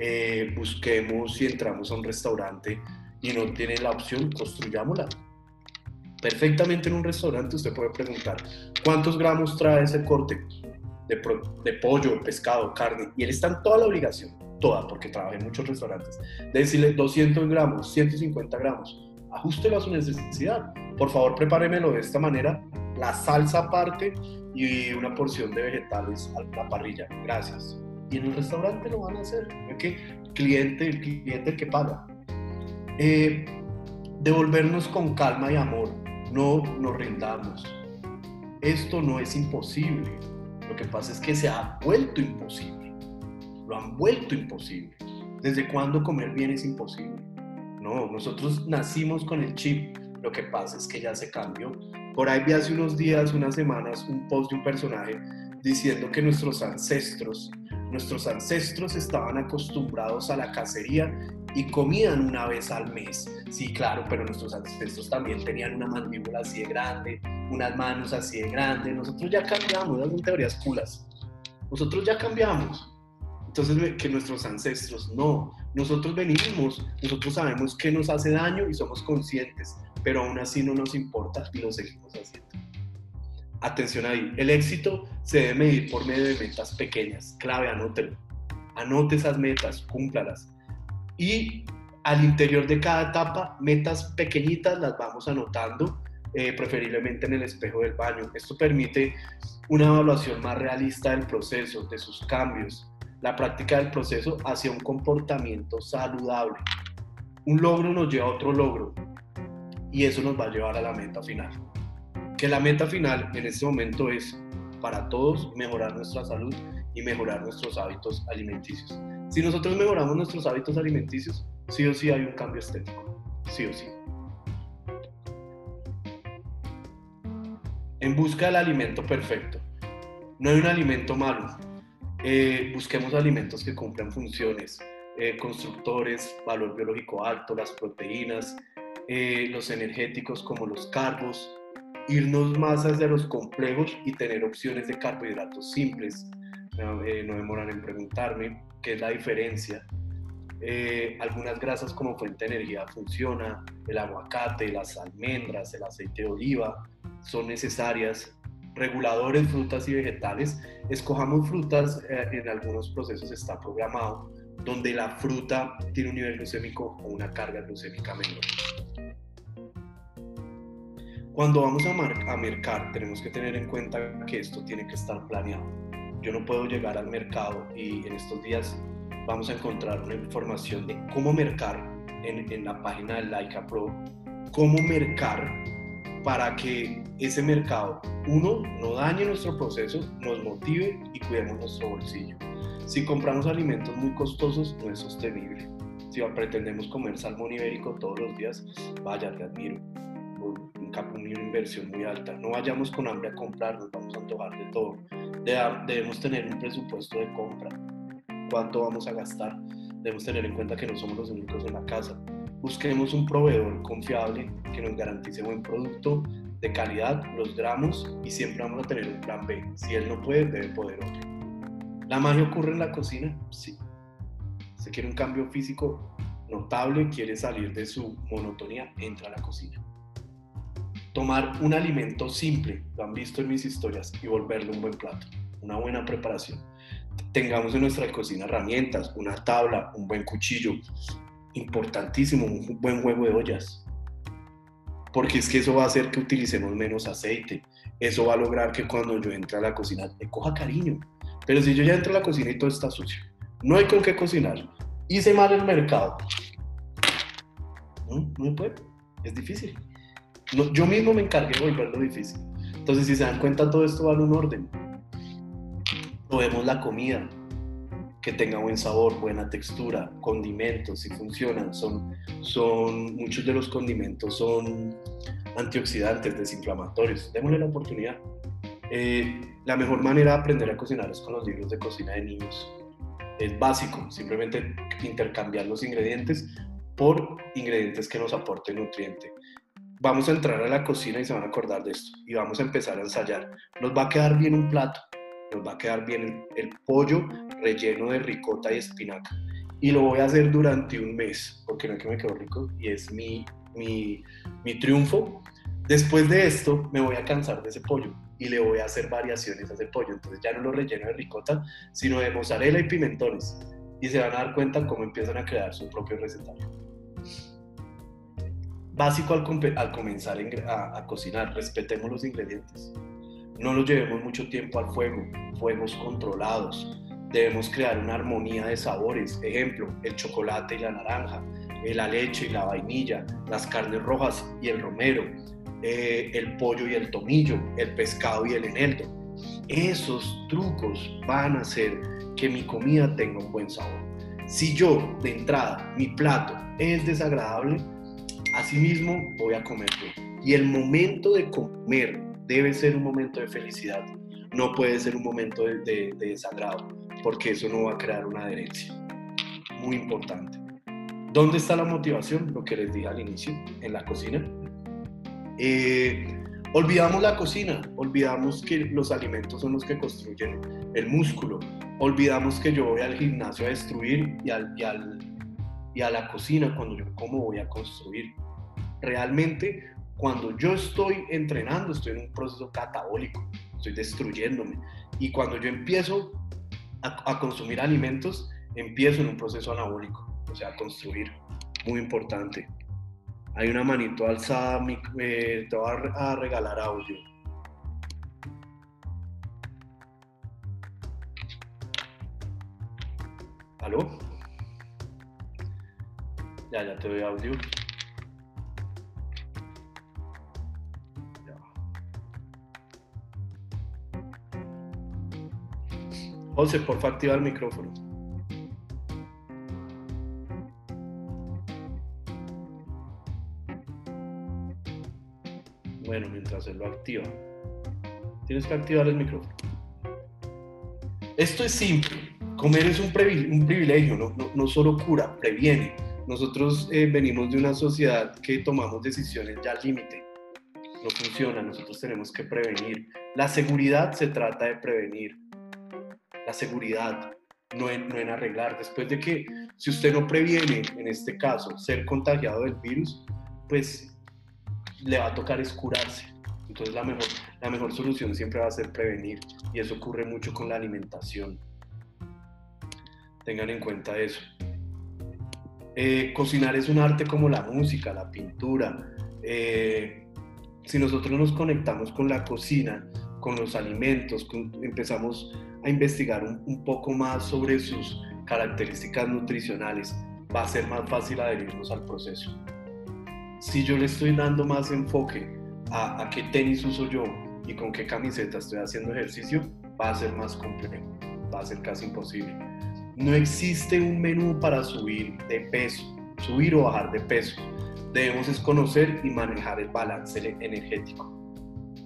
Eh, busquemos si entramos a un restaurante y no tiene la opción, construyámosla. Perfectamente en un restaurante usted puede preguntar, ¿cuántos gramos trae ese corte de, pollo, pescado, carne? Y él está en toda la obligación, toda, porque trabaja en muchos restaurantes, de decirle 200 gramos, 150 gramos, ajustelo a su necesidad. Por favor, prepáremelo de esta manera, la salsa aparte y una porción de vegetales a la parrilla. Gracias. Y en el restaurante lo van a hacer. ¿ok? Cliente, el cliente que paga. Eh, devolvernos con calma y amor. No nos rindamos. Esto no es imposible. Lo que pasa es que se ha vuelto imposible. Lo han vuelto imposible. ¿Desde cuándo comer bien es imposible? No, nosotros nacimos con el chip. Lo que pasa es que ya se cambió. Por ahí vi hace unos días, unas semanas, un post de un personaje diciendo que nuestros ancestros, nuestros ancestros estaban acostumbrados a la cacería y comían una vez al mes. Sí, claro, pero nuestros ancestros también tenían una mandíbula así de grande, unas manos así de grandes. Nosotros ya cambiamos, esas son teorías culas. Nosotros ya cambiamos. Entonces, que nuestros ancestros no. Nosotros venimos, nosotros sabemos que nos hace daño y somos conscientes, pero aún así no nos importa y lo seguimos haciendo. Atención ahí, el éxito se debe medir por medio de metas pequeñas. Clave, anótelo. Anote esas metas, cúmplalas. Y al interior de cada etapa, metas pequeñitas las vamos anotando, eh, preferiblemente en el espejo del baño. Esto permite una evaluación más realista del proceso, de sus cambios, la práctica del proceso hacia un comportamiento saludable. Un logro nos lleva a otro logro y eso nos va a llevar a la meta final. Que la meta final en este momento es para todos mejorar nuestra salud y mejorar nuestros hábitos alimenticios. Si nosotros mejoramos nuestros hábitos alimenticios, sí o sí hay un cambio estético, sí o sí. En busca del alimento perfecto. No hay un alimento malo, eh, busquemos alimentos que cumplan funciones, eh, constructores, valor biológico alto, las proteínas, eh, los energéticos como los carbos, irnos más hacia los complejos y tener opciones de carbohidratos simples. no demoran en preguntarme qué es la diferencia. algunas grasas como fuente de energía funciona, el aguacate, las almendras, el aceite de oliva son necesarias reguladores, frutas y vegetales. Escojamos frutas, eh, en algunos procesos está programado, donde la fruta tiene un nivel glucémico o una carga glucémica menor. Cuando vamos a, a mercar, tenemos que tener en cuenta que esto tiene que estar planeado. Yo no puedo llegar al mercado y en estos días vamos a encontrar una información de cómo mercar en, en la página de Laika Pro, cómo mercar para que ese mercado, uno, no dañe nuestro proceso, nos motive y cuidemos nuestro bolsillo. Si compramos alimentos muy costosos, no es sostenible. Si pretendemos comer salmón ibérico todos los días, vaya, te admiro. Una inversión muy alta. No vayamos con hambre a comprar, nos vamos a antojar de todo. Debemos tener un presupuesto de compra. ¿Cuánto vamos a gastar? Debemos tener en cuenta que no somos los únicos en la casa busquemos un proveedor confiable que nos garantice buen producto de calidad, los gramos y siempre vamos a tener un plan B. Si él no puede, debe poder otro. ¿La magia ocurre en la cocina? Sí. Se quiere un cambio físico notable, quiere salir de su monotonía, entra a la cocina. Tomar un alimento simple, lo han visto en mis historias, y volverlo un buen plato, una buena preparación. Tengamos en nuestra cocina herramientas, una tabla, un buen cuchillo, importantísimo, un buen juego de ollas. Porque es que eso va a hacer que utilicemos menos aceite. Eso va a lograr que cuando yo entre a la cocina me coja cariño. Pero si yo ya entro a la cocina y todo está sucio, no hay con qué cocinar. Hice mal el mercado. No, no puede. Es difícil. yo mismo me encargué de volverlo difícil. Entonces, si se dan cuenta, todo esto va en un orden. Probemos la comida, que tenga buen sabor, buena textura, condimentos, si funcionan, son, son, muchos de los condimentos son antioxidantes, desinflamatorios, démosle la oportunidad. Eh, la mejor manera de aprender a cocinar es con los libros de cocina de niños. Es básico, simplemente intercambiar los ingredientes por ingredientes que nos aporten nutriente. vamos a entrar a la cocina y se van a acordar de esto. Y vamos a empezar a ensayar. Nos va a quedar bien un plato. Nos va a quedar bien el, el pollo relleno de ricota y espinaca. Y lo voy a hacer durante un mes, porque no es que me quedó rico y es mi, mi, mi triunfo. Después de esto me voy a cansar de ese pollo y le voy a hacer variaciones a ese pollo. Entonces ya no lo relleno de ricota, sino de mozzarella y pimentones. Y se van a dar cuenta cómo empiezan a crear su propio recetario. Básico al, al comenzar a, a cocinar, respetemos los ingredientes. No los llevemos mucho tiempo al fuego, fuegos controlados. Debemos crear una armonía de sabores. Ejemplo, el chocolate y la naranja, la leche y la vainilla, las carnes rojas y el romero, eh, el pollo y el tomillo, el pescado y el eneldo. Esos trucos van a hacer que mi comida tenga un buen sabor. Si yo, de entrada, mi plato es desagradable, asimismo voy a comer bien. Y el momento de comer debe ser un momento de felicidad, no puede ser un momento de, de desagrado, porque eso no va a crear una adherencia. Muy importante. ¿Dónde está la motivación? Lo que les dije al inicio, en la cocina. Eh, olvidamos la cocina, olvidamos que los alimentos son los que construyen el músculo, olvidamos que yo voy al gimnasio a destruir y, al, y, al, y a la cocina cuando yo como voy a construir. Realmente, cuando yo estoy entrenando, estoy en un proceso catabólico, estoy destruyéndome. Y cuando yo empiezo a, consumir alimentos, empiezo en un proceso anabólico, o sea, construir. Muy importante. Hay una manito alzada, eh, te voy a regalar audio. ¿Aló? Ya, ya te doy audio. José, por favor, activa el micrófono. Bueno, mientras él lo activa. Tienes que activar el micrófono. Esto es simple. Comer es un, privilegio, no, no, solo cura, previene. Nosotros eh, venimos de una sociedad que tomamos decisiones ya al límite. No funciona, nosotros tenemos que prevenir. La seguridad se trata de prevenir. La seguridad, no en, arreglar. Después de que, si usted no previene, en este caso, ser contagiado del virus, pues le va a tocar es curarse. Entonces la mejor, la mejor solución siempre va a ser prevenir y eso ocurre mucho con la alimentación. Tengan en cuenta eso. Eh, cocinar es un arte como la música, la pintura. Eh, si nosotros nos conectamos con la cocina, con los alimentos, empezamos a investigar un, un, poco más sobre sus características nutricionales, va a ser más fácil adherirnos al proceso. Si yo le estoy dando más enfoque a, a qué tenis uso yo y con qué camiseta estoy haciendo ejercicio, va a ser más complejo, va a ser casi imposible. No existe un menú para subir de peso, subir o bajar de peso. Debemos es conocer y manejar el balance energético.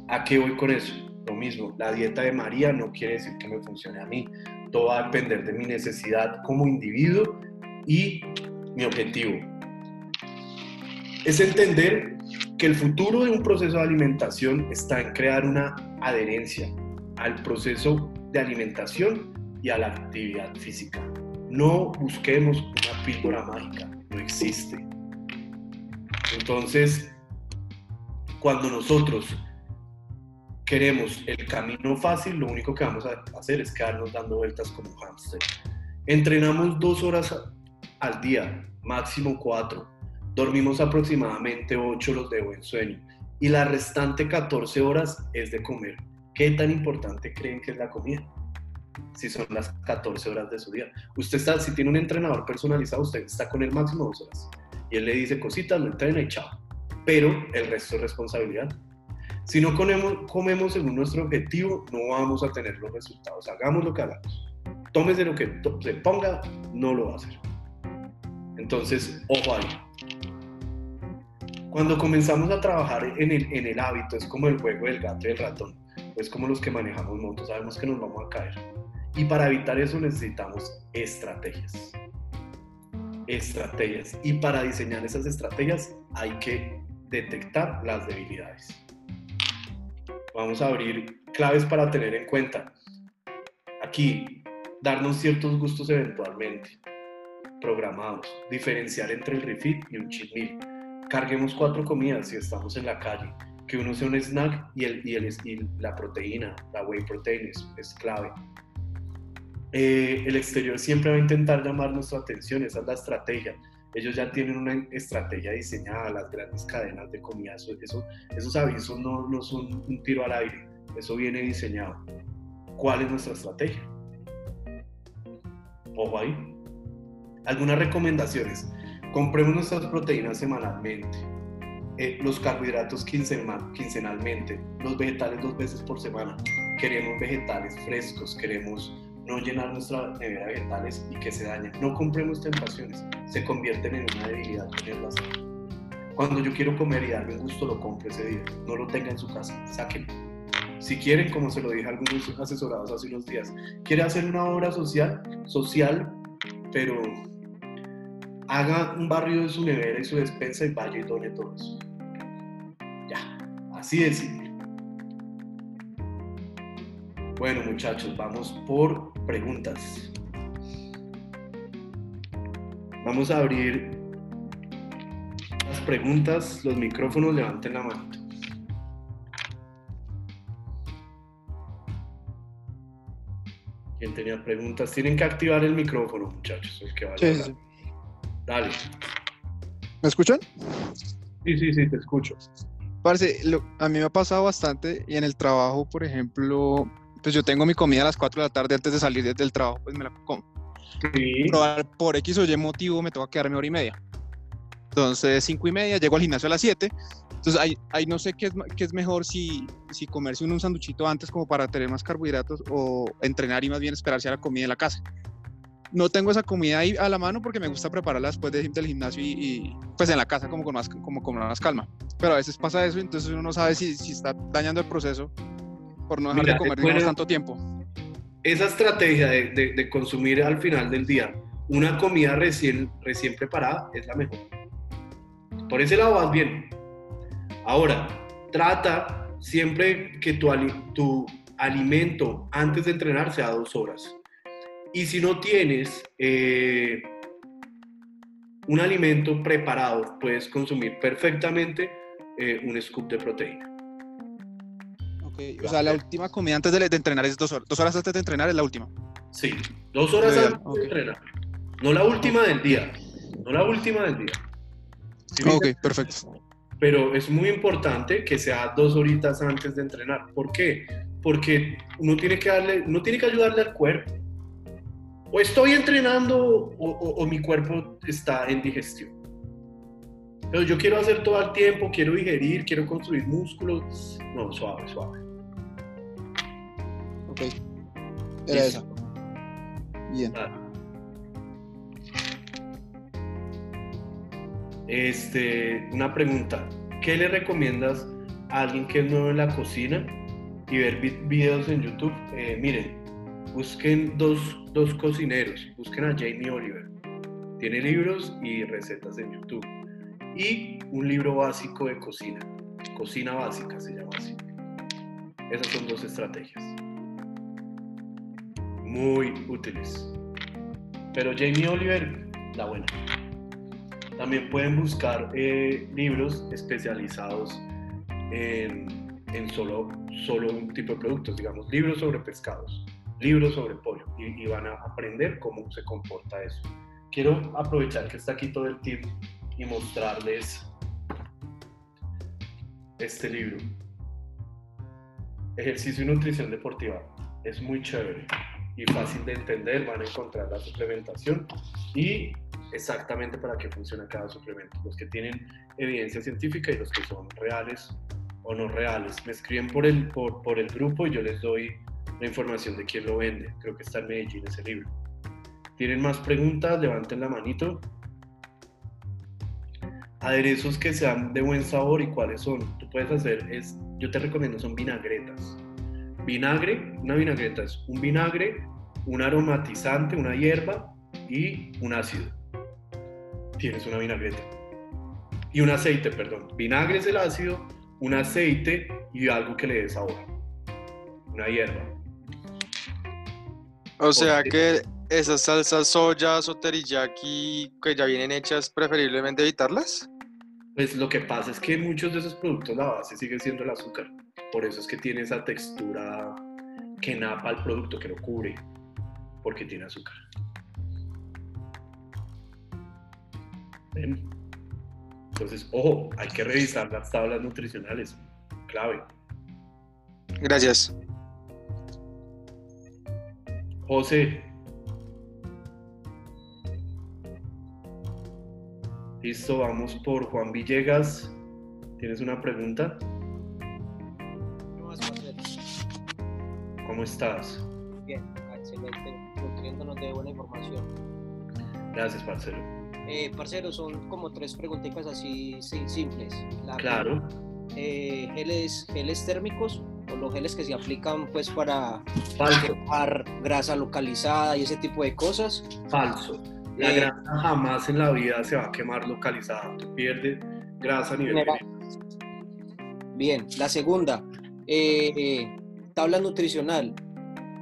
¿A qué voy con eso? Lo mismo, la dieta de María no quiere decir que me funcione a mí. Todo va a depender de mi necesidad como individuo y mi objetivo. Es entender que el futuro de un proceso de alimentación está en crear una adherencia al proceso de alimentación y a la actividad física. No busquemos una píldora mágica, no existe. Entonces, cuando nosotros queremos el camino fácil, lo único que vamos a hacer es quedarnos dando vueltas como hámster. Entrenamos dos horas al día, máximo cuatro. Dormimos aproximadamente ocho los de buen sueño. Y la restante 14 horas es de comer. ¿Qué tan importante creen que es la comida? si son las 14 horas de su día. Usted está, si tiene un entrenador personalizado, usted está con él máximo dos horas. Y él le dice cositas, lo entrena y chao. Pero el resto es responsabilidad. Si no comemos, comemos según nuestro objetivo, no vamos a tener los resultados. Hagamos lo que hagamos. Tómese lo que se ponga, no lo va a hacer. Entonces, ojo ahí. Cuando comenzamos a trabajar en el, en el hábito, es como el juego del gato y el ratón. Es como los que manejamos motos, sabemos que nos vamos a caer y para evitar eso necesitamos estrategias. Estrategias. Y para diseñar esas estrategias hay que detectar las debilidades. Vamos a abrir claves para tener en cuenta. Aquí, darnos ciertos gustos eventualmente, programados, diferenciar entre el refit y un cheat meal. Carguemos cuatro comidas si estamos en la calle, que uno sea un snack y, el, y, el, y la proteína, la whey protein es, clave. Eh, el exterior siempre va a intentar llamar nuestra atención, esa es la estrategia ellos ya tienen una estrategia diseñada, las grandes cadenas de comida, eso, esos avisos no, no son un tiro al aire, eso viene diseñado. ¿Cuál es nuestra estrategia? Ojo ahí. Algunas recomendaciones. Compremos nuestras proteínas semanalmente, eh, los carbohidratos quincenalmente, los vegetales dos veces por semana. Queremos vegetales frescos, queremos no llenar nuestra nevera de vegetales y que se dañen. No compremos tentaciones, se convierten en una debilidad tenerlas. Cuando yo quiero comer y darme un gusto, lo compro ese día. No lo tenga en su casa, sáquenlo. Si quieren, como se lo dije a algunos asesorados hace unos días, quiere hacer una obra social, social, pero haga un barrio de su nevera y su despensa y vaya y done todo eso. Ya, así simple. Bueno, muchachos, vamos por preguntas. Vamos a abrir las preguntas, los micrófonos, levanten la mano. ¿Quién tenía preguntas? Tienen que activar el micrófono, muchachos, el que sí, sí. Dale. ¿Me escuchan? Sí, sí, sí, te escucho. Parece, a mí me ha pasado bastante y en el trabajo, por ejemplo, pues yo tengo mi comida a las 4 de la tarde antes de salir desde el trabajo, pues me la como. Sí. Pero por X o Y motivo me toca quedarme hora y media. Entonces, 5 y media, llego al gimnasio a las 7. Entonces, ahí, ahí no sé qué es, qué es mejor si, si comerse un sanduchito antes como para tener más carbohidratos o entrenar y más bien esperarse a la comida en la casa. No tengo esa comida ahí a la mano porque me gusta prepararla después de, del gimnasio y, pues en la casa como con más, como con más calma. Pero a veces pasa eso, entonces uno no sabe si, si está dañando el proceso por no dejar de comer tanto tiempo. Esa estrategia de, de, consumir al final del día una comida recién, recién preparada es la mejor. Por ese lado vas bien. Ahora, trata siempre que tu, tu alimento antes de entrenar sea dos horas. Y si no tienes eh, un alimento preparado, puedes consumir perfectamente eh, un scoop de proteína. O sea, la última comida antes de, entrenar es dos horas. Dos horas antes de entrenar es la última. Sí, dos horas antes de entrenar. No la última del día. No la última del día. ok, perfecto. Pero es muy importante que sea dos horitas antes de entrenar. ¿Por qué? Porque uno tiene que darle, uno tiene que ayudarle al cuerpo. O estoy entrenando o, mi cuerpo está en digestión. Pero yo quiero hacer todo el tiempo, quiero digerir, quiero construir músculos. No, suave, suave. Ok. Era esa. Bien. Este, una pregunta. ¿Qué le recomiendas a alguien que es nuevo en la cocina y ver videos en YouTube? Eh, miren, busquen dos, dos cocineros. Busquen a Jamie Oliver. Tiene libros y recetas en YouTube. Y un libro básico de cocina. Cocina básica se llama así. Esas son dos estrategias muy útiles. Pero Jamie Oliver, la buena. También pueden buscar eh, libros especializados en, solo, solo un tipo de productos, digamos, libros sobre pescados, libros sobre pollo, y, van a aprender cómo se comporta eso. Quiero aprovechar que está aquí todo el team y mostrarles este libro. Ejercicio y nutrición deportiva. Es muy chévere y fácil de entender, van a encontrar la suplementación y exactamente para qué funciona cada suplemento. Los que tienen evidencia científica y los que son reales o no reales. Me escriben por el, por, por el grupo y yo les doy la información de quién lo vende. Creo que está en Medellín ese libro. ¿Tienen más preguntas? Levanten la manito. Aderezos que sean de buen sabor y cuáles son. Tú puedes hacer, es, yo te recomiendo, son vinagretas Vinagre, una vinagreta es un vinagre, un aromatizante, una hierba y un ácido. Tienes una vinagreta. Y un aceite, perdón. Vinagre es el ácido, un aceite y algo que le dé sabor. Una hierba. O sea que esas salsas soyas o teriyaki que ya vienen hechas, preferiblemente evitarlas. Pues lo que pasa es que muchos de esos productos la base sigue siendo el azúcar. Por eso es que tiene esa textura que napa al producto, que lo cubre, porque tiene azúcar. ¿Ven? Entonces, ojo, hay que revisar las tablas nutricionales. Clave. Gracias. José. Listo, vamos por Juan Villegas. ¿Tienes una pregunta? ¿Cómo estás? Bien, excelente, nutriéndonos de buena información. Gracias, parcero. Eh, parcero, son como tres preguntitas así simples. claro. Eh, geles, geles térmicos o los geles que se aplican pues para Falso. grasa localizada y ese tipo de cosas. Falso. La Eh, grasa jamás en la vida se va a quemar localizada. Tú pierdes grasa a nivel. Bien, la segunda, eh, eh, tabla nutricional.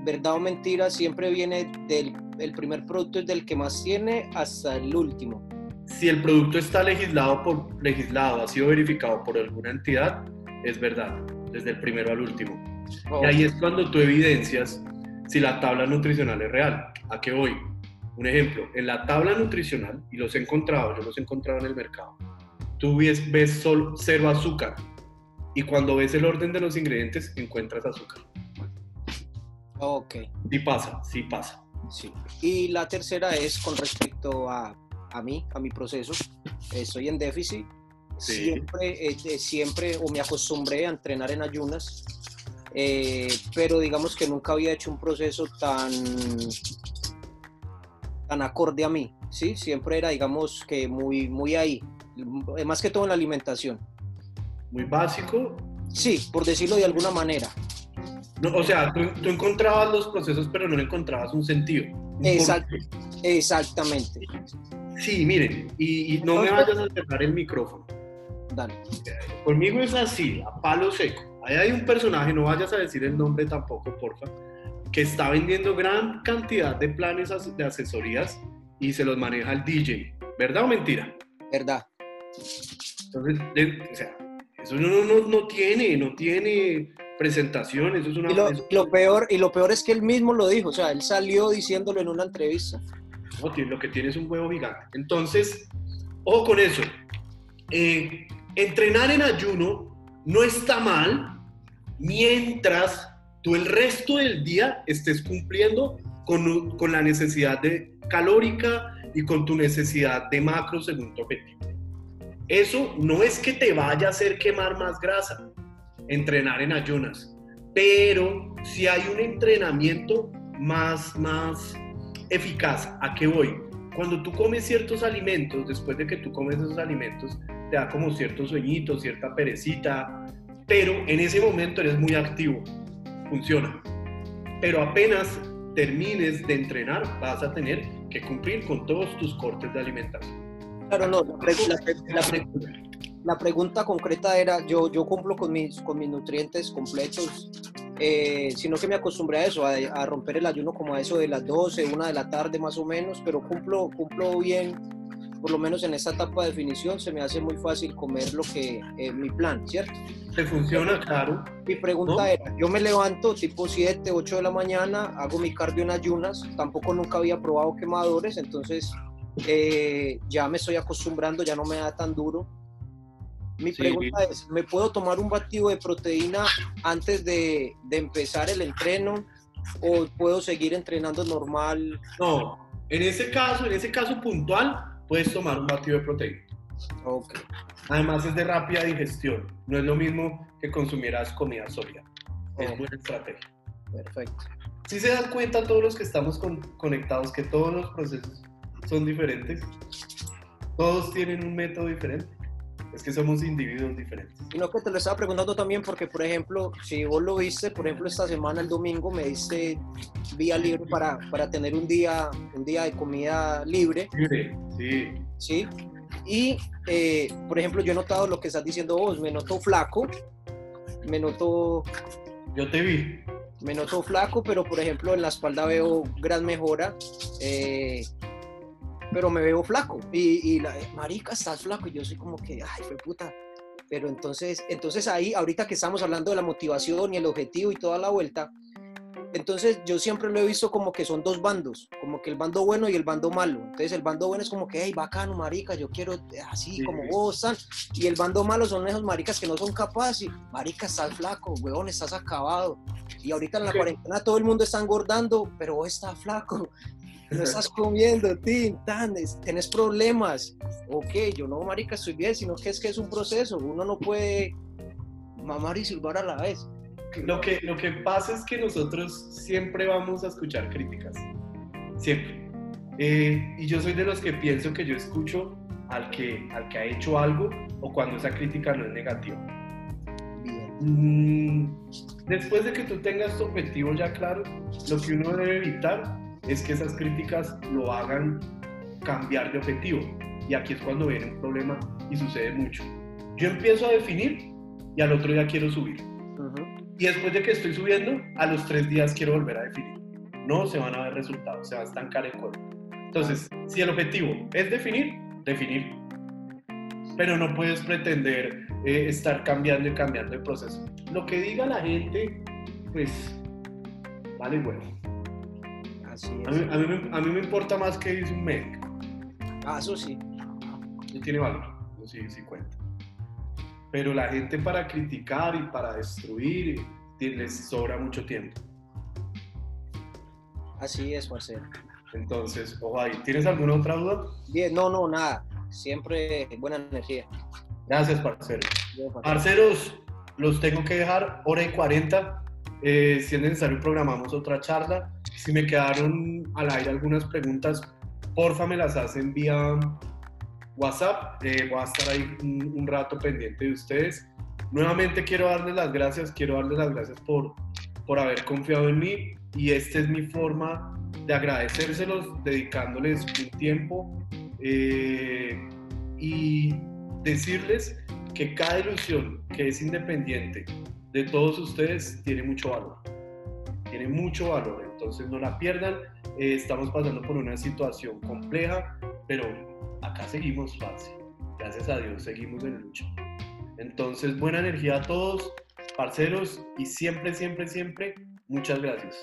¿Verdad o mentira? Siempre viene del el primer producto es del que más tiene hasta el último. Si el producto está legislado por legislado, ha sido verificado por alguna entidad, es verdad, desde el primero al último. Y ahí es cuando tú evidencias si la tabla nutricional es real. ¿A qué voy? Un ejemplo, en la tabla nutricional, y los he encontrado, yo los he encontrado en el mercado, tú ves, ves solo cero azúcar. Y cuando ves el orden de los ingredientes, encuentras azúcar. Ok, Sí pasa, sí pasa. sí. Y la tercera es con respecto a, a mí, a mi proceso. Estoy en déficit. Sí. Siempre, eh, eh, siempre, o me acostumbré a entrenar en ayunas, eh, pero digamos que nunca había hecho un proceso tan, tan acorde a mí, ¿sí? Siempre era, digamos, que muy, muy ahí, más que todo en la alimentación. Muy básico. Sí, por decirlo de alguna manera. No, o sea, tú, tú encontrabas los procesos, pero no le encontrabas un sentido. un Exacto. Exactamente. Sí, miren, y, y no me vayas a cerrar el micrófono. Dale. Conmigo es así, a palo seco. Ahí hay un personaje, no vayas a decir el nombre tampoco, porfa, que está vendiendo gran cantidad de planes de asesorías y se los maneja el DJ. ¿Verdad o mentira? ¿Verdad? Entonces, o sea, eso no, no, no, no tiene, no tiene presentación, eso es una... Y lo, peor, y lo peor es que él mismo lo dijo, o sea, él salió diciéndolo en una entrevista. no, lo que tiene es un huevo gigante. Entonces, ojo con eso. Eh, entrenar en ayuno no está mal mientras tú el resto del día estés cumpliendo con, con la necesidad de calórica y con tu necesidad de macro según tu objetivo. Eso no es que te vaya a hacer quemar más grasa, entrenar en ayunas, pero si hay un entrenamiento más, más eficaz. ¿A qué voy? Cuando tú comes ciertos alimentos, después de que tú comes esos alimentos, te da como cierto sueñito, cierta perecita, pero en ese momento eres muy activo, funciona. Pero apenas termines de entrenar, vas a tener que cumplir con todos tus cortes de alimentación. Claro, no, la, pre- la pre- la pre- la pregunta concreta era, yo, yo cumplo con mis, con mis nutrientes completos, eh, sino que me acostumbré a eso, a, a romper el ayuno como a eso de las 12, una de la tarde más o menos, pero cumplo, cumplo bien, por lo menos en esta etapa de definición, se me hace muy fácil comer lo que, eh, mi plan, ¿cierto? Te funciona, claro. Mi pregunta ¿No? era, yo me levanto tipo 7, 8 de la mañana, hago mi cardio en ayunas, tampoco nunca había probado quemadores, entonces eh, ya me estoy acostumbrando, ya no me da tan duro. Mi Sí. pregunta es, ¿me puedo tomar un batido de proteína antes de, de empezar el entreno o puedo seguir entrenando normal? No, en ese caso, en ese caso puntual, puedes tomar un batido de proteína. Ok, Además es de rápida digestión. No es lo mismo que consumieras comida sólida. Es Oh. buena estrategia. perfecto. Si se dan cuenta todos los que estamos con- conectados que todos los procesos son diferentes, todos tienen un método diferente. Es que somos individuos diferentes. Y no que te lo estaba preguntando también porque, por ejemplo, si vos lo viste, por ejemplo, esta semana, el domingo, me diste vía libre para, para tener un día, un día de comida libre, Libre, sí. ¿sí? Y, eh, por ejemplo, yo he notado lo que estás diciendo vos, me noto flaco, me noto... Yo te vi. Me noto flaco, pero por ejemplo en la espalda veo gran mejora. Eh, pero me veo flaco. Y, y la, marica, estás flaco. Y yo soy como que, ay, fue puta. Pero entonces, entonces ahí, ahorita que estamos hablando de la motivación y el objetivo y toda la vuelta, entonces yo siempre lo he visto como que son dos bandos, como que el bando bueno y el bando malo. Entonces el bando bueno es como que, hey, bacano, marica, yo quiero así como vos, San. Y el bando malo son esos maricas que no son capaces. Marica, estás flaco, weón, estás acabado. Y ahorita en la cuarentena todo el mundo está engordando, pero vos estás flaco. No estás comiendo, tin, tan, tenés problemas. Ok, yo no, marica, estoy bien, sino que es que es un proceso. Uno no puede mamar y silbar a la vez. Lo que, lo que pasa es que nosotros siempre vamos a escuchar críticas. Siempre. Eh, y yo soy de los que pienso que yo escucho al que, al que ha hecho algo o cuando esa crítica no es negativa. Mm, después de que tú tengas tu objetivo ya claro, lo que uno debe evitar es que esas críticas lo hagan cambiar de objetivo. Y aquí es cuando viene un problema y sucede mucho. Yo empiezo a definir y al otro día quiero subir. Y después de que estoy subiendo, a los tres días quiero volver a definir. No se van a ver resultados, se va a estancar el cuerpo. Entonces, si el objetivo es definir, definir. Pero no puedes pretender eh, estar cambiando y cambiando el proceso. Lo que diga la gente, pues, vale bueno. Así A mí, a, mí, a mí, me importa más que dice un médico. Ah, eso sí. Y tiene valor, sí, sí cuenta pero la gente para criticar y para destruir les sobra mucho tiempo. Así es, Marcelo. Entonces, ojalá, ¿tienes alguna otra duda? Bien, no, no, nada. Siempre buena energía. Gracias, parceros. Parceros, los tengo que dejar, hora y 40. Eh, si es necesario, programamos otra charla. Si me quedaron al aire algunas preguntas, porfa, me las hacen vía WhatsApp. Eh, voy a estar ahí un, rato pendiente de ustedes. Nuevamente quiero darles las gracias, quiero darles las gracias por, por haber confiado en mí y esta es mi forma de agradecérselos, dedicándoles un tiempo eh, y decirles que cada ilusión que es independiente de todos ustedes tiene mucho valor. Tiene mucho valor, entonces no la pierdan. Eh, estamos pasando por una situación compleja, pero acá seguimos fácil. Gracias a Dios, seguimos en lucha. Entonces, buena energía a todos, parceros, y siempre, siempre, siempre, muchas gracias.